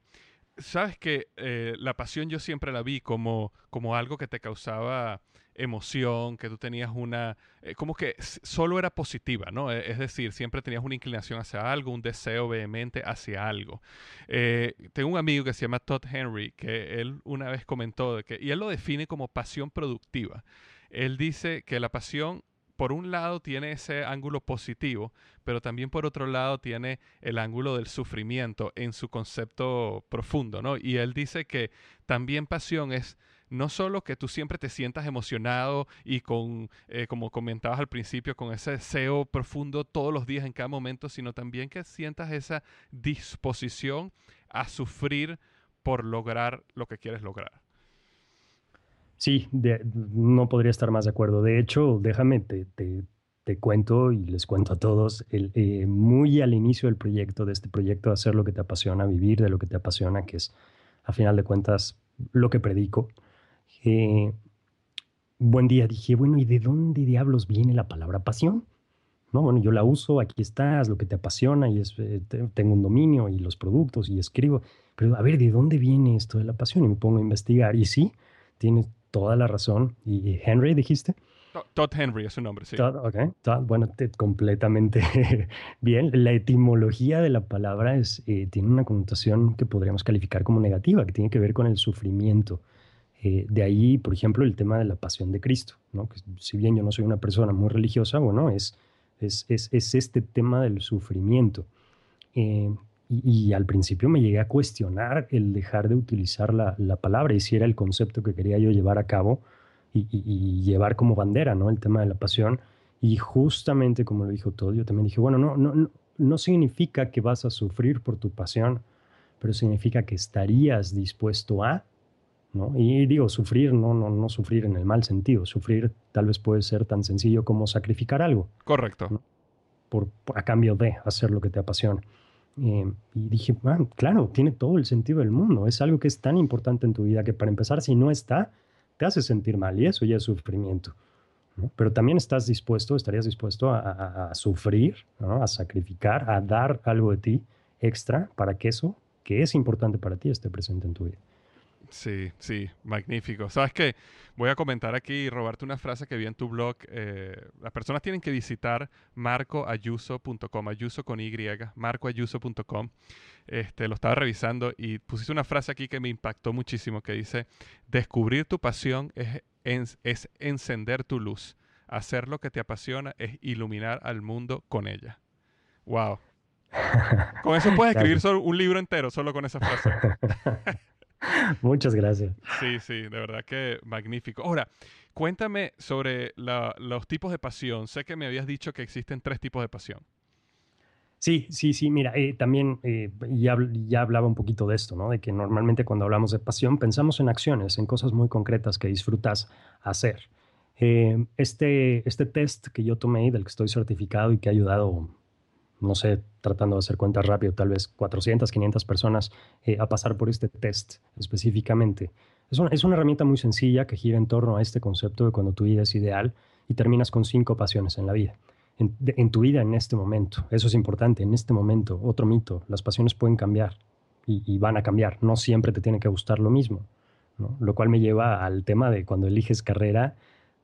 Sabes que eh, la pasión yo siempre la vi como, como algo que te causaba emoción, que tú tenías una, eh, como que solo era positiva, ¿no? E, es decir, siempre tenías una inclinación hacia algo, un deseo vehemente hacia algo. Eh, tengo un amigo que se llama Todd Henry, que él una vez comentó, que, y él lo define como pasión productiva. Él dice que la pasión por un lado tiene ese ángulo positivo, pero también por otro lado tiene el ángulo del sufrimiento en su concepto profundo, ¿no? Y él dice que también pasión es no solo que tú siempre te sientas emocionado y con, eh, como comentabas al principio, con ese deseo profundo todos los días en cada momento, sino también que sientas esa disposición a sufrir por lograr lo que quieres lograr. Sí, no podría estar más de acuerdo. De hecho, déjame, te, te, cuento y les cuento a todos, el, eh, muy al inicio del proyecto, de este proyecto, hacer lo que te apasiona, vivir de lo que te apasiona, que es, a final de cuentas, lo que predico. Eh, buen día, dije, bueno, ¿y de dónde diablos viene la palabra pasión? No, bueno, yo la uso, aquí estás, lo que te apasiona, y es, eh, tengo un dominio y los productos y escribo, pero a ver, ¿de dónde viene esto de la pasión? Y me pongo a investigar, y sí, tiene toda la razón. ¿Y Henry dijiste? Todd Henry es su nombre, sí. Todd, ok. Todd, bueno, completamente bien. La etimología de la palabra es, eh, tiene una connotación que podríamos calificar como negativa, que tiene que ver con el sufrimiento. Eh, de ahí, por ejemplo, el tema de la pasión de Cristo, ¿no? Que si bien yo no soy una persona muy religiosa, bueno, es, es, es, es este tema del sufrimiento. Eh, y, al principio me llegué a cuestionar el dejar de utilizar la, la, palabra y si era el concepto que quería yo llevar a cabo y, y, llevar como bandera, ¿no? El tema de la pasión. Y justamente como lo dijo todo, yo también dije, bueno, no, no, no, significa que vas a sufrir por tu pasión, pero significa que estarías dispuesto a, ¿no? Y digo, sufrir, no, no, no sufrir en el mal sentido. Sufrir tal vez puede ser tan sencillo como sacrificar algo. Correcto. Por, a cambio de hacer lo que te apasiona. Eh, y dije, claro, tiene todo el sentido del mundo. Es algo que es tan importante en tu vida que para empezar, si no está, te hace sentir mal y eso ya es sufrimiento. Pero también estás dispuesto, estarías dispuesto a, sufrir, a sacrificar, a dar algo de ti extra para que eso, que es importante para ti, esté presente en tu vida. Sí, sí, magnífico. Sabes que voy a comentar aquí y robarte una frase que vi en tu blog. Eh, las personas tienen que visitar marcoayuso.com, ayuso con Y, marcoayuso.com. Este, lo estaba revisando y pusiste una frase aquí que me impactó muchísimo que dice, descubrir tu pasión es, es encender tu luz. Hacer lo que te apasiona es iluminar al mundo con ella. Wow. Con eso puedes escribir solo un libro entero, solo con esa frase. Muchas gracias. Sí, sí, de verdad que magnífico. Ahora, cuéntame sobre los tipos de pasión. Sé que me habías dicho que existen tres tipos de pasión. Sí, sí, sí, mira, eh, también eh, ya, ya, hablaba un poquito de esto, ¿no? De que normalmente cuando hablamos de pasión pensamos en acciones, en cosas muy concretas que disfrutas hacer. Eh, este, este test que yo tomé, del que estoy certificado y que ha ayudado no sé, tratando de hacer cuentas rápido, tal vez 400, 500 personas eh, a pasar por este test específicamente. Es una, es una, herramienta muy sencilla que gira en torno a este concepto de cuando tu vida es ideal y terminas con cinco pasiones en la vida. En, tu vida en este momento. Eso es importante, en este momento. Otro mito, las pasiones pueden cambiar y, van a cambiar. No siempre te tiene que gustar lo mismo. Lo cual me lleva al tema de cuando eliges carrera,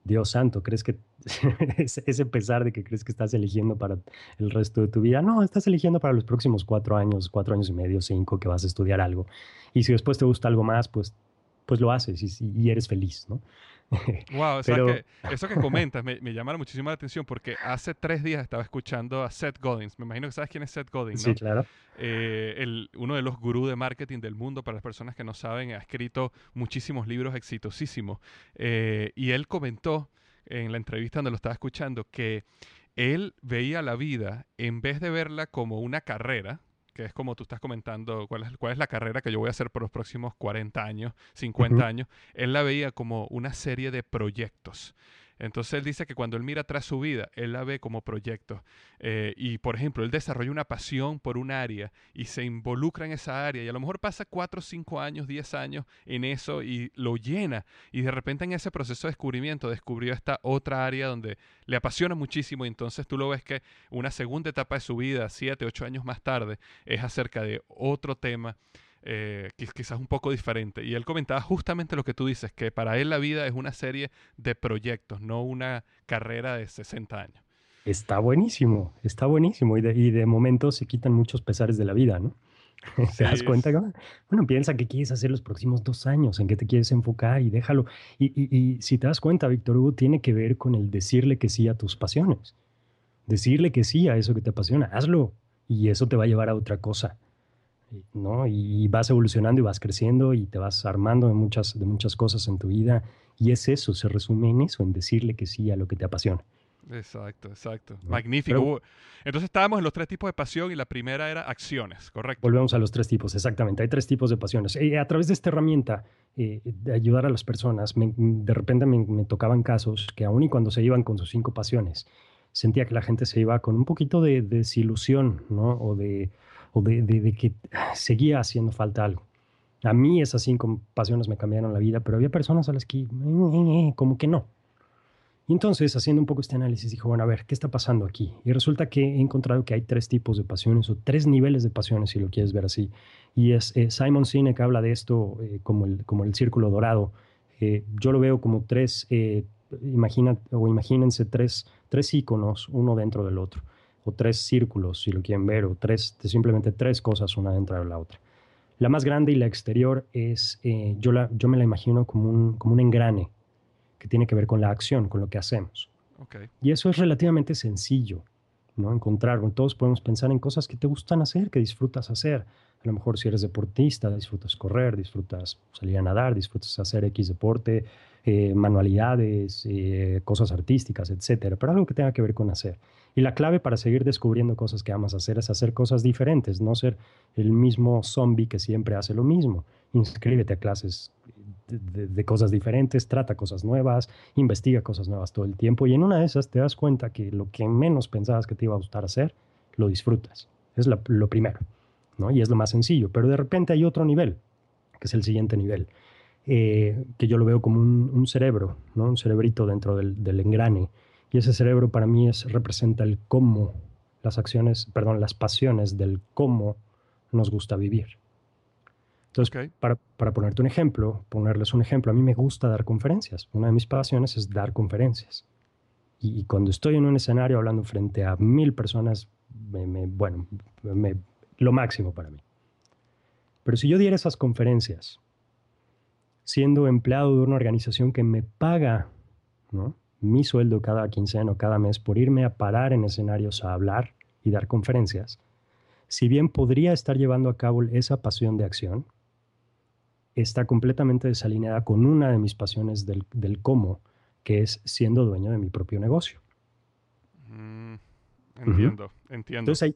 Dios santo, ¿crees que ese pesar de que crees que estás eligiendo para el resto de tu vida? No, estás eligiendo para los próximos cuatro años, cuatro años y medio, cinco, que vas a estudiar algo. Y si después te gusta algo más, pues, pues lo haces y, eres feliz, ¿no? Wow, que eso que comentas me, me llama muchísimo la atención porque hace tres días estaba escuchando a Seth Godin. Me imagino que sabes quién es Seth Godin, ¿no? Sí, claro. Eh, el, uno de los gurús de marketing del mundo, para las personas que no saben, ha escrito muchísimos libros exitosísimos. Eh, y él comentó en la entrevista donde lo estaba escuchando que él veía la vida, en vez de verla como una carrera, que es como tú estás comentando, cuál es, cuál es la carrera que yo voy a hacer por los próximos 40 años, 50 años, él la veía como una serie de proyectos. Entonces él dice que cuando él mira atrás su vida, él la ve como proyecto. Eh, y por ejemplo, él desarrolla una pasión por un área y se involucra en esa área y a lo mejor pasa 4, 5 años, 10 años en eso y lo llena. Y de repente en ese proceso de descubrimiento descubrió esta otra área donde le apasiona muchísimo y entonces tú lo ves que una segunda etapa de su vida, 7, 8 años más tarde, es acerca de otro tema eh, quizás un poco diferente. Y él comentaba justamente lo que tú dices, que para él la vida es una serie de proyectos, no una carrera de 60 años. Está buenísimo, está buenísimo. Y de, y de momento se quitan muchos pesares de la vida, ¿no? ¿Te das cuenta? Bueno, piensa qué quieres hacer los próximos dos años, en qué te quieres enfocar y déjalo. Y, si te das cuenta, Víctor Hugo, tiene que ver con el decirle que sí a tus pasiones. Decirle que sí a eso que te apasiona, hazlo. Y eso te va a llevar a otra cosa. ¿No? Y vas evolucionando y vas creciendo y te vas armando de muchas, de muchas cosas en tu vida. Y es eso, se resume en eso, en decirle que sí a lo que te apasiona. Exacto, exacto. Magnífico. Entonces estábamos en los tres tipos de pasión y la primera era acciones, ¿correcto? Volvemos a los tres tipos, exactamente. Hay tres tipos de pasiones. Y a través de esta herramienta eh, de ayudar a las personas, de repente me, tocaban casos que aun y cuando se iban con sus cinco pasiones, sentía que la gente se iba con un poquito de, desilusión, ¿no? O, de, o de, que seguía haciendo falta algo. A mí esas cinco pasiones me cambiaron la vida, pero había personas a las que eh, como que no. Y entonces, haciendo un poco este análisis, dijo, bueno, a ver, ¿qué está pasando aquí? Y resulta que he encontrado que hay tres tipos de pasiones o tres niveles de pasiones, si lo quieres ver así. Y es eh, Simon Sinek habla de esto eh, como, el, como el círculo dorado. Eh, yo lo veo como tres, imagina, o imagínense tres, tres iconos, uno dentro del otro, o tres círculos, si lo quieren ver, o tres, simplemente tres cosas una dentro de la otra. La más grande y la exterior es, yo, la, yo me la imagino como un, como un engrane que tiene que ver con la acción, con lo que hacemos. Y eso es relativamente sencillo, ¿no? Encontrar, todos podemos pensar en cosas que te gustan hacer, que disfrutas hacer. A lo mejor si eres deportista, disfrutas correr, disfrutas salir a nadar, disfrutas hacer X deporte, eh, manualidades, eh, cosas artísticas, etcétera, pero algo que tenga que ver con hacer. Y la clave para seguir descubriendo cosas que amas hacer es hacer cosas diferentes, no ser el mismo zombie que siempre hace lo mismo. Inscríbete a clases de, cosas diferentes, trata cosas nuevas, investiga cosas nuevas todo el tiempo y en una de esas te das cuenta que lo que menos pensabas que te iba a gustar hacer, lo disfrutas. Es lo, primero, ¿no? Y es lo más sencillo, pero de repente hay otro nivel, que es el siguiente nivel, eh, que yo lo veo como un, cerebro, ¿no? Un cerebrito dentro del, del engrane. Y ese cerebro para mí es, representa el cómo, las acciones, perdón, las pasiones del cómo nos gusta vivir. Entonces, para, para, ponerte un ejemplo, ponerles un ejemplo, a mí me gusta dar conferencias. Una de mis pasiones es dar conferencias. Y, cuando estoy en un escenario hablando frente a mil personas, me, bueno, me, lo máximo para mí. Pero si yo diera esas conferencias, siendo empleado de una organización que me paga ¿no? mi sueldo cada quincena o cada mes por irme a parar en escenarios a hablar y dar conferencias, si bien podría estar llevando a cabo esa pasión de acción, está completamente desalineada con una de mis pasiones del, cómo, que es siendo dueño de mi propio negocio. Mm, entiendo, entiendo. Entonces,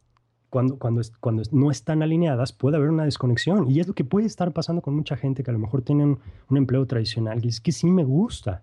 cuando, cuando, cuando no están alineadas, puede haber una desconexión. Y es lo que puede estar pasando con mucha gente que a lo mejor tienen un empleo tradicional y es que sí me gusta,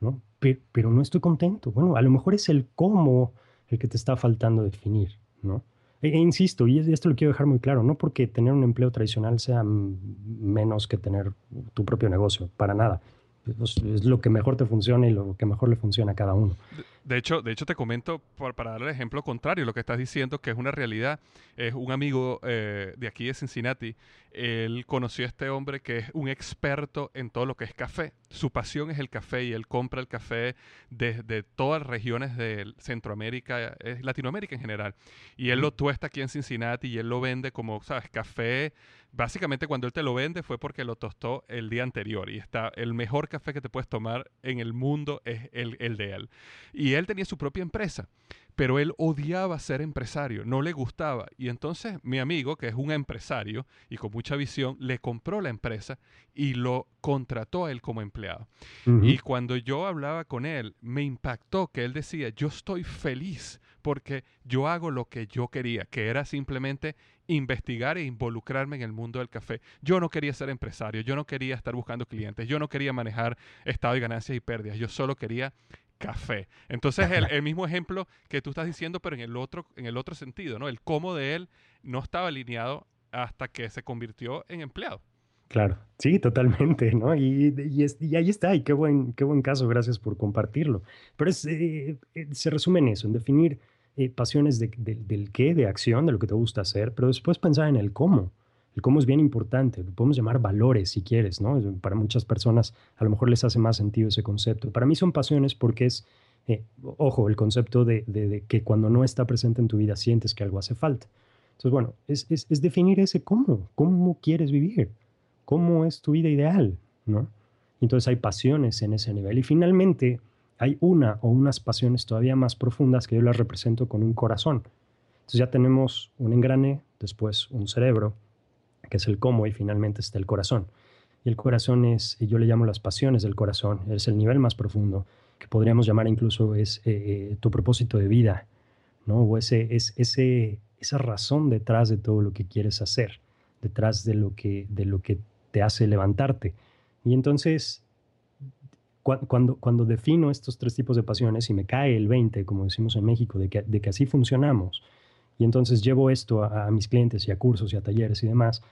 ¿no? Pero, pero no estoy contento. Bueno, a lo mejor es el cómo el que te está faltando definir, ¿no? E, e, insisto, y esto lo quiero dejar muy claro, no porque tener un empleo tradicional sea menos que tener tu propio negocio, para nada. Es lo que mejor te funciona y lo que mejor le funciona a cada uno. De hecho, de hecho te comento, para dar el ejemplo contrario, lo que estás diciendo, que es una realidad, es un amigo eh, de aquí de Cincinnati, él conoció a este hombre que es un experto en todo lo que es café. Su pasión es el café y él compra el café desde todas las regiones de Centroamérica, Latinoamérica en general. Y él lo tuesta aquí en Cincinnati y él lo vende como, ¿sabes? Café. Básicamente cuando él te lo vende fue porque lo tostó el día anterior y está el mejor café que te puedes tomar en el mundo es el, el de él. Y él tenía su propia empresa, pero él odiaba ser empresario, no le gustaba. Y entonces mi amigo, que es un empresario y con mucha visión, le compró la empresa y lo contrató a él como empleado. Y cuando yo hablaba con él, me impactó que él decía, yo estoy feliz porque yo hago lo que yo quería, que era simplemente investigar e involucrarme en el mundo del café. Yo no quería ser empresario, yo no quería estar buscando clientes, yo no quería manejar estado de ganancias y pérdidas, yo solo quería café. Entonces, el, mismo ejemplo que tú estás diciendo, pero en el otro, en el otro sentido, ¿no? El cómo de él no estaba alineado hasta que se convirtió en empleado. Claro, sí, totalmente, ¿no? Y, y, ahí está, y qué buen, qué buen caso, gracias por compartirlo. Pero eh, eh, se resume en eso, en definir eh, pasiones del qué, de acción, de lo que te gusta hacer, pero después pensar en el cómo. El cómo es bien importante, lo podemos llamar valores si quieres, ¿no? Para muchas personas a lo mejor les hace más sentido ese concepto. Para mí son pasiones porque es, eh, ojo, el concepto de, que cuando no está presente en tu vida sientes que algo hace falta. Entonces, bueno, es, es definir ese cómo, cómo quieres vivir, cómo es tu vida ideal, ¿no? Entonces hay pasiones en ese nivel. Y finalmente hay una o unas pasiones todavía más profundas que yo las represento con un corazón. Entonces ya tenemos un engrane, después un cerebro, que es el cómo, y finalmente está el corazón. Y el corazón es, yo le llamo las pasiones del corazón, es el nivel más profundo, que podríamos llamar incluso es eh, eh, tu propósito de vida, ¿no? O ese, es, ese, esa razón detrás de todo lo que quieres hacer, detrás de lo que, de lo que te hace levantarte. Y entonces, cuando, cuando defino estos tres tipos de pasiones y me cae el 20, como decimos en México, de que, de que así funcionamos, y entonces llevo esto a, mis clientes y a cursos y a talleres y demás,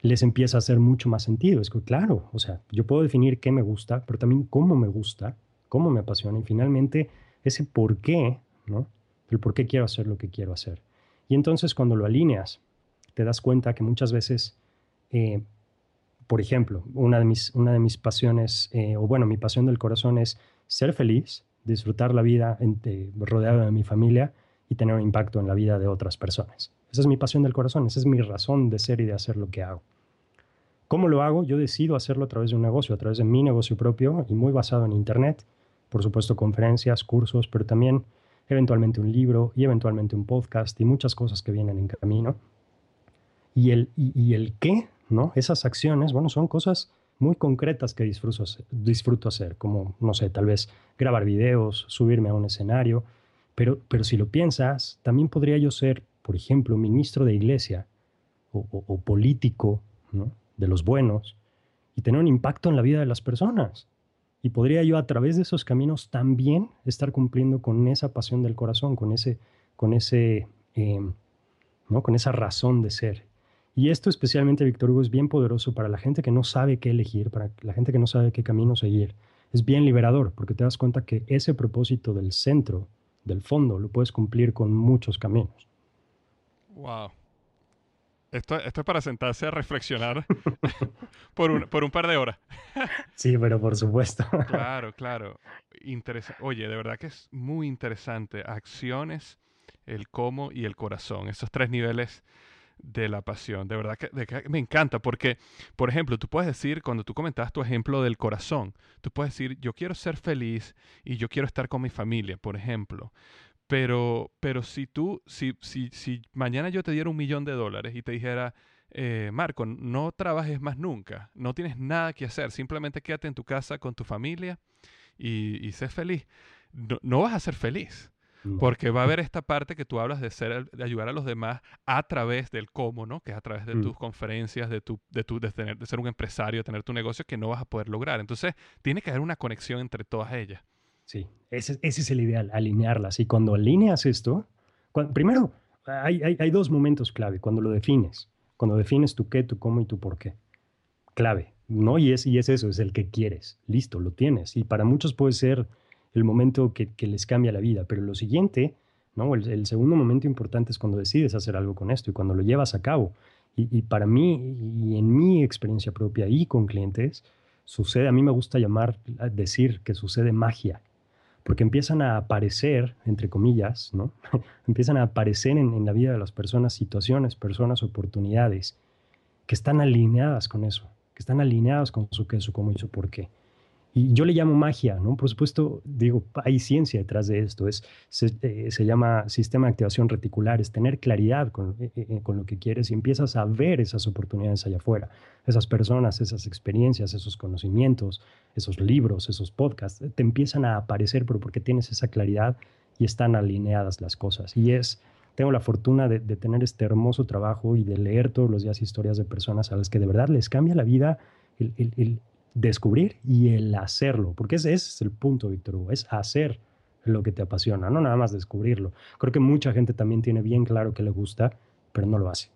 les empieza a hacer mucho más sentido. Es que, claro, o sea, yo puedo definir qué me gusta, pero también cómo me gusta, cómo me apasiona y finalmente ese por qué, ¿no? El por qué quiero hacer lo que quiero hacer. Y entonces cuando lo alineas, te das cuenta que muchas veces eh, por ejemplo, una de mis, una de mis pasiones, eh, o bueno, mi pasión del corazón es ser feliz, disfrutar la vida rodeado de mi familia y tener un impacto en la vida de otras personas. Esa es mi pasión del corazón, esa es mi razón de ser y de hacer lo que hago. ¿Cómo lo hago? Yo decido hacerlo a través de un negocio, a través de mi negocio propio y muy basado en Internet. Por supuesto, conferencias, cursos, pero también eventualmente un libro y eventualmente un podcast y muchas cosas que vienen en camino. Y el, y el qué Esas acciones, bueno, son cosas muy concretas que disfruto, disfruto hacer, como, no sé, tal vez grabar videos, subirme a un escenario, pero, pero si lo piensas, también podría yo ser, por ejemplo, ministro de iglesia o, político de los buenos y tener un impacto en la vida de las personas. Y podría yo a través de esos caminos también estar cumpliendo con esa pasión del corazón, con ese, con ese, eh, ¿no? con esa razón de ser. Y esto especialmente, Víctor Hugo, es bien poderoso para la gente que no sabe qué elegir, para la gente que no sabe qué camino seguir. Es bien liberador porque te das cuenta que ese propósito del centro, del fondo, lo puedes cumplir con muchos caminos. Wow. Esto, esto es para sentarse a reflexionar por, un, por un par de horas. sí, pero por supuesto. claro, claro. Oye, de verdad que es muy interesante. Acciones, el cómo y el corazón. Esos tres niveles de la pasión. De verdad que, me encanta porque, por ejemplo, tú puedes decir, cuando tú comentabas tu ejemplo del corazón, tú puedes decir, yo quiero ser feliz y yo quiero estar con mi familia, por ejemplo. Pero, pero si tú, si, si, si mañana yo te diera un millón de dólares y te dijera, eh, Marco, no trabajes más nunca, no tienes nada que hacer, simplemente quédate en tu casa con tu familia y, y sé feliz, no vas a ser feliz. Porque va a haber esta parte que tú hablas de ser, de ayudar a los demás a través del cómo, ¿no? Que es a través de mm. tus conferencias, de tu, de tu, de, tener, de ser un empresario, de tener tu negocio que no vas a poder lograr. Entonces, tiene que haber una conexión entre todas ellas. Sí, ese, ese es el ideal, alinearlas. Y cuando alineas esto, primero, hay, hay, hay, dos momentos clave cuando lo defines. Cuando defines tu qué, tu cómo y tu por qué. Clave, ¿no? Y es, y es eso, es el que quieres. Listo, lo tienes. Y para muchos puede ser el momento que, les cambia la vida. Pero lo siguiente, ¿no? El, segundo momento importante es cuando decides hacer algo con esto y cuando lo llevas a cabo. Y, para mí, y en mi experiencia propia y con clientes, sucede, a mí me gusta llamar, decir que sucede magia, porque empiezan a aparecer, entre comillas, ¿no? empiezan a aparecer en, en la vida de las personas situaciones, personas, oportunidades que están alineadas con eso, que están alineadas con su qué, su cómo y su por qué. Y yo le llamo magia, ¿no? Por supuesto, digo, hay ciencia detrás de esto. Es, se, eh, llama sistema de activación reticular, es tener claridad con, eh, eh, con, lo que quieres y empiezas a ver esas oportunidades allá afuera, esas personas, esas experiencias, esos conocimientos, esos libros, esos podcasts, te empiezan a aparecer, pero porque tienes esa claridad y están alineadas las cosas. Y es, tengo la fortuna de, de tener este hermoso trabajo y de leer todos los días historias de personas a las que de verdad les cambia la vida el, el, descubrir y el hacerlo, porque ese, es el punto, Víctor Hugo, es hacer lo que te apasiona, no nada más descubrirlo. Creo que mucha gente también tiene bien claro que le gusta, pero no lo hace.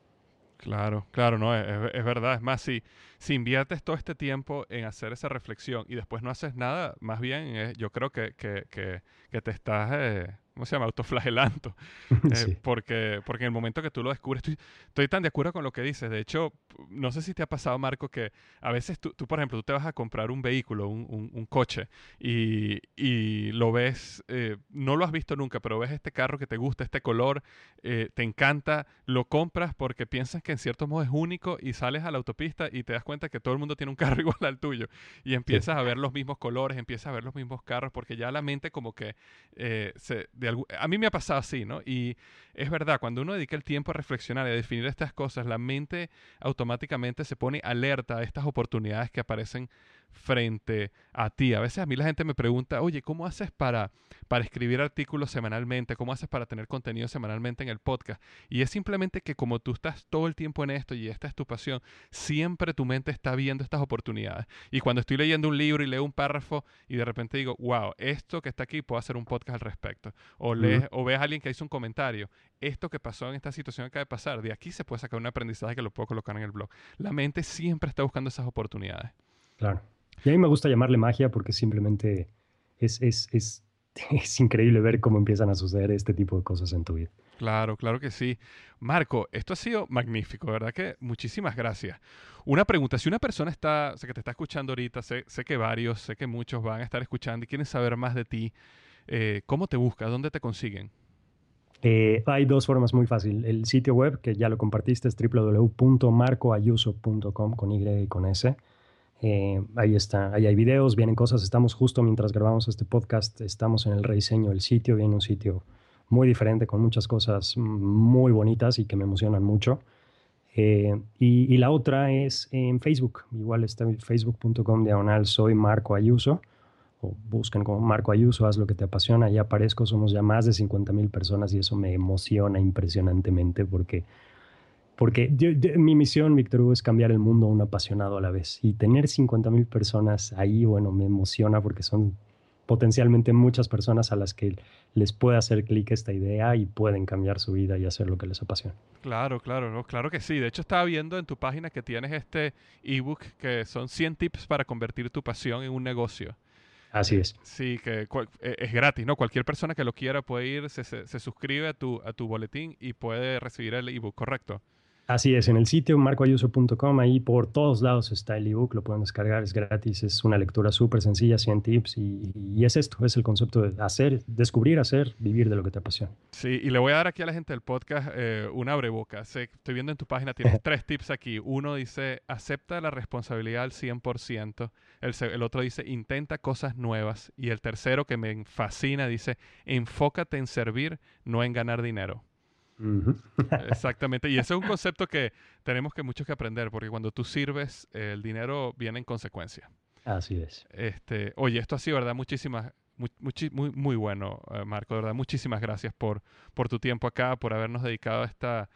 Claro, claro, no, es, verdad. Es más, si, si inviertes todo este tiempo en hacer esa reflexión y después no haces nada, más bien yo creo que, que, que, te estás, eh, ¿cómo se llama? Autoflagelanto. Eh, porque, porque en el momento que tú lo descubres, estoy, estoy, tan de acuerdo con lo que dices. De hecho, no sé si te ha pasado, Marco, que a veces tú, tú por ejemplo, tú te vas a comprar un vehículo, un, un, coche, y, y, lo ves, eh, no lo has visto nunca, pero ves este carro que te gusta, este color, eh, te encanta, lo compras porque piensas que en cierto modo es único y sales a la autopista y te das cuenta que todo el mundo tiene un carro igual al tuyo y empiezas a ver los mismos colores, empiezas a ver los mismos carros porque ya la mente como que se, de a mí me ha pasado así, ¿no? Y es verdad, cuando uno dedica el tiempo a reflexionar y a definir estas cosas, la mente automáticamente se pone alerta a estas oportunidades que aparecen frente a ti. A veces a mí la gente me pregunta, oye, ¿cómo haces para, para escribir artículos semanalmente? ¿Cómo haces para tener contenido semanalmente en el podcast? Y es simplemente que como tú estás todo el tiempo en esto y esta es tu pasión, siempre tu mente está viendo estas oportunidades. Y cuando estoy leyendo un libro y leo un párrafo y de repente digo, wow, esto que está aquí puedo hacer un podcast al respecto. O, lees, o ves a alguien que hizo un comentario, esto que pasó en esta situación acaba de pasar, de aquí se puede sacar un aprendizaje que lo puedo colocar en el blog. La mente siempre está buscando esas oportunidades. Claro. Y a mí me gusta llamarle magia porque simplemente es, es, es, es, increíble ver cómo empiezan a suceder este tipo de cosas en tu vida. Claro, claro que sí. Marco, esto ha sido magnífico, ¿verdad? Que muchísimas gracias. Una pregunta, si una persona está, sé que te está escuchando ahorita, sé, sé que varios, sé que muchos van a estar escuchando y quieren saber más de ti, eh, ¿cómo te buscas? ¿Dónde te consiguen? Eh, hay dos formas muy fáciles. El sitio web, que ya lo compartiste, es www.marcoayuso.com con Y y con S. Eh, ahí está, ahí hay videos, vienen cosas. Estamos justo mientras grabamos este podcast, estamos en el rediseño del sitio. Viene un sitio muy diferente con muchas cosas muy bonitas y que me emocionan mucho. Eh, y, la otra es en Facebook. Igual está en facebook.com diagonal soy Marco Ayuso. O busquen como Marco Ayuso, haz lo que te apasiona. Ahí aparezco, somos ya más de 50 mil personas y eso me emociona impresionantemente porque porque mi misión, Víctor Hugo, es cambiar el mundo a un apasionado a la vez. Y tener 50 mil personas ahí, bueno, me emociona porque son potencialmente muchas personas a las que les puede hacer clic esta idea y pueden cambiar su vida y hacer lo que les apasiona. Claro, claro, claro que sí. De hecho, estaba viendo en tu página que tienes este ebook que son 100 tips para convertir tu pasión en un negocio. Así es. Sí, que e, es gratis, ¿no? Cualquier persona que lo quiera puede ir, se, se suscribe a tu, a tu boletín y puede recibir el ebook, ¿correcto? Así es, en el sitio marcoayuso.com, ahí por todos lados está el ebook, lo pueden descargar, es gratis, es una lectura súper sencilla, 100 tips y, es esto, es el concepto de hacer, descubrir, hacer, vivir de lo que te apasiona. Sí, y le voy a dar aquí a la gente del podcast eh, una abreboca. estoy viendo en tu página, tienes tres tips aquí. Uno dice, acepta la responsabilidad al 100%. El, el otro dice, intenta cosas nuevas. Y el tercero, que me fascina, dice, enfócate en servir, no en ganar dinero. Exactamente, y ese es un concepto que tenemos que muchos que aprender, porque cuando tú sirves, el dinero viene en consecuencia. Así es. Este, oye, esto ha sido, ¿verdad? Muchísimas, muy, muy, muy bueno, eh, Marco, ¿verdad? Muchísimas gracias por, por tu tiempo acá, por habernos dedicado esta,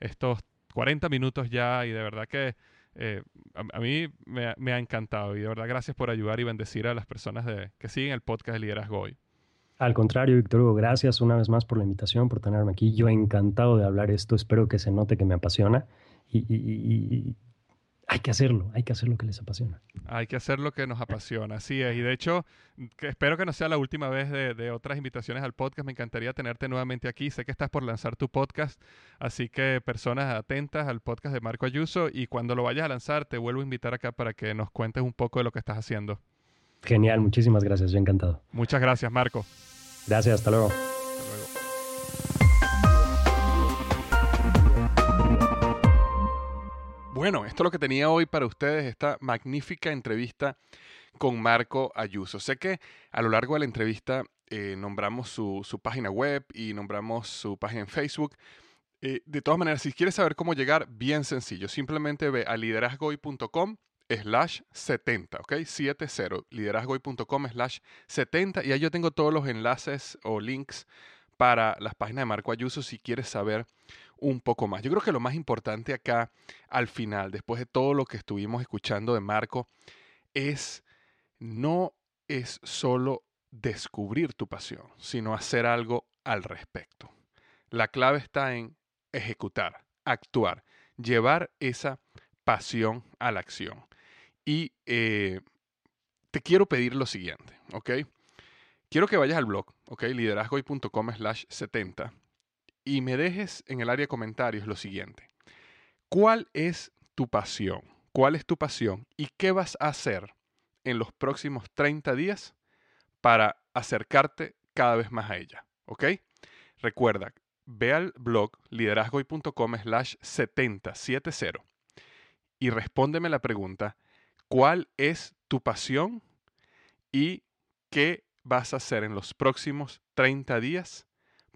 estos 40 minutos ya, y de verdad que eh, a, mí me, me, ha encantado, y de verdad gracias por ayudar y bendecir a las personas de, que siguen el podcast de Liderazgo Hoy. Al contrario, Víctor Hugo, gracias una vez más por la invitación, por tenerme aquí. Yo encantado de hablar esto, espero que se note que me apasiona y, hay que hacerlo, hay que hacer lo que les apasiona. Hay que hacer lo que nos apasiona, así es. Y de hecho, espero que no sea la última vez de, otras invitaciones al podcast. Me encantaría tenerte nuevamente aquí. Sé que estás por lanzar tu podcast, así que personas atentas al podcast de Marco Ayuso y cuando lo vayas a lanzar te vuelvo a invitar acá para que nos cuentes un poco de lo que estás haciendo. Genial, muchísimas gracias, yo encantado. Muchas gracias, Marco. Gracias, hasta luego. Bueno, esto es lo que tenía hoy para ustedes, esta magnífica entrevista con Marco Ayuso. Sé que a lo largo de la entrevista eh, nombramos su, página web y nombramos su página en Facebook. Eh, de todas maneras, si quieres saber cómo llegar, bien sencillo. Simplemente ve a liderazgoy.com slash 70, ¿ok? 70, liderazgoy.com slash 70 y ahí yo tengo todos los enlaces o links para las páginas de Marco Ayuso si quieres saber un poco más. Yo creo que lo más importante acá al final, después de todo lo que estuvimos escuchando de Marco, es no es solo descubrir tu pasión, sino hacer algo al respecto. La clave está en ejecutar, actuar, llevar esa pasión a la acción. Y eh, te quiero pedir lo siguiente, ¿ok? quiero que vayas al blog, ¿ok? liderazgoy.com slash 70 y me dejes en el área de comentarios lo siguiente. ¿Cuál es tu pasión? ¿Cuál es tu pasión? ¿Y qué vas a hacer en los próximos 30 días para acercarte cada vez más a ella? ¿Ok? Recuerda, ve al blog liderazgoy.com slash 70, y respóndeme la pregunta, ¿cuál es tu pasión y qué vas a hacer en los próximos 30 días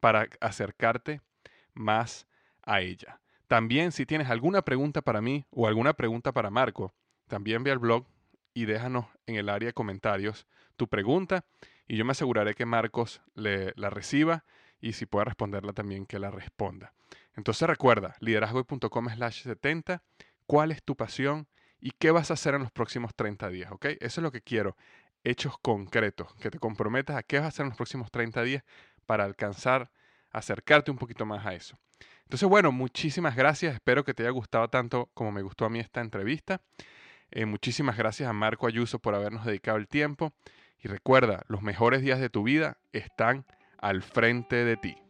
para acercarte más a ella? También si tienes alguna pregunta para mí o alguna pregunta para Marco, también ve al blog y déjanos en el área de comentarios tu pregunta y yo me aseguraré que Marcos la reciba y si puede responderla también que la responda. Entonces recuerda, liderazgo.com slash 70, cuál es tu pasión y qué vas a hacer en los próximos 30 días, ¿ok? Eso es lo que quiero, hechos concretos, que te comprometas a qué vas a hacer en los próximos 30 días para alcanzar, acercarte un poquito más a eso. Entonces, bueno, muchísimas gracias, espero que te haya gustado tanto como me gustó a mí esta entrevista. Eh, muchísimas gracias a Marco Ayuso por habernos dedicado el tiempo. Y recuerda, los mejores días de tu vida están al frente de ti.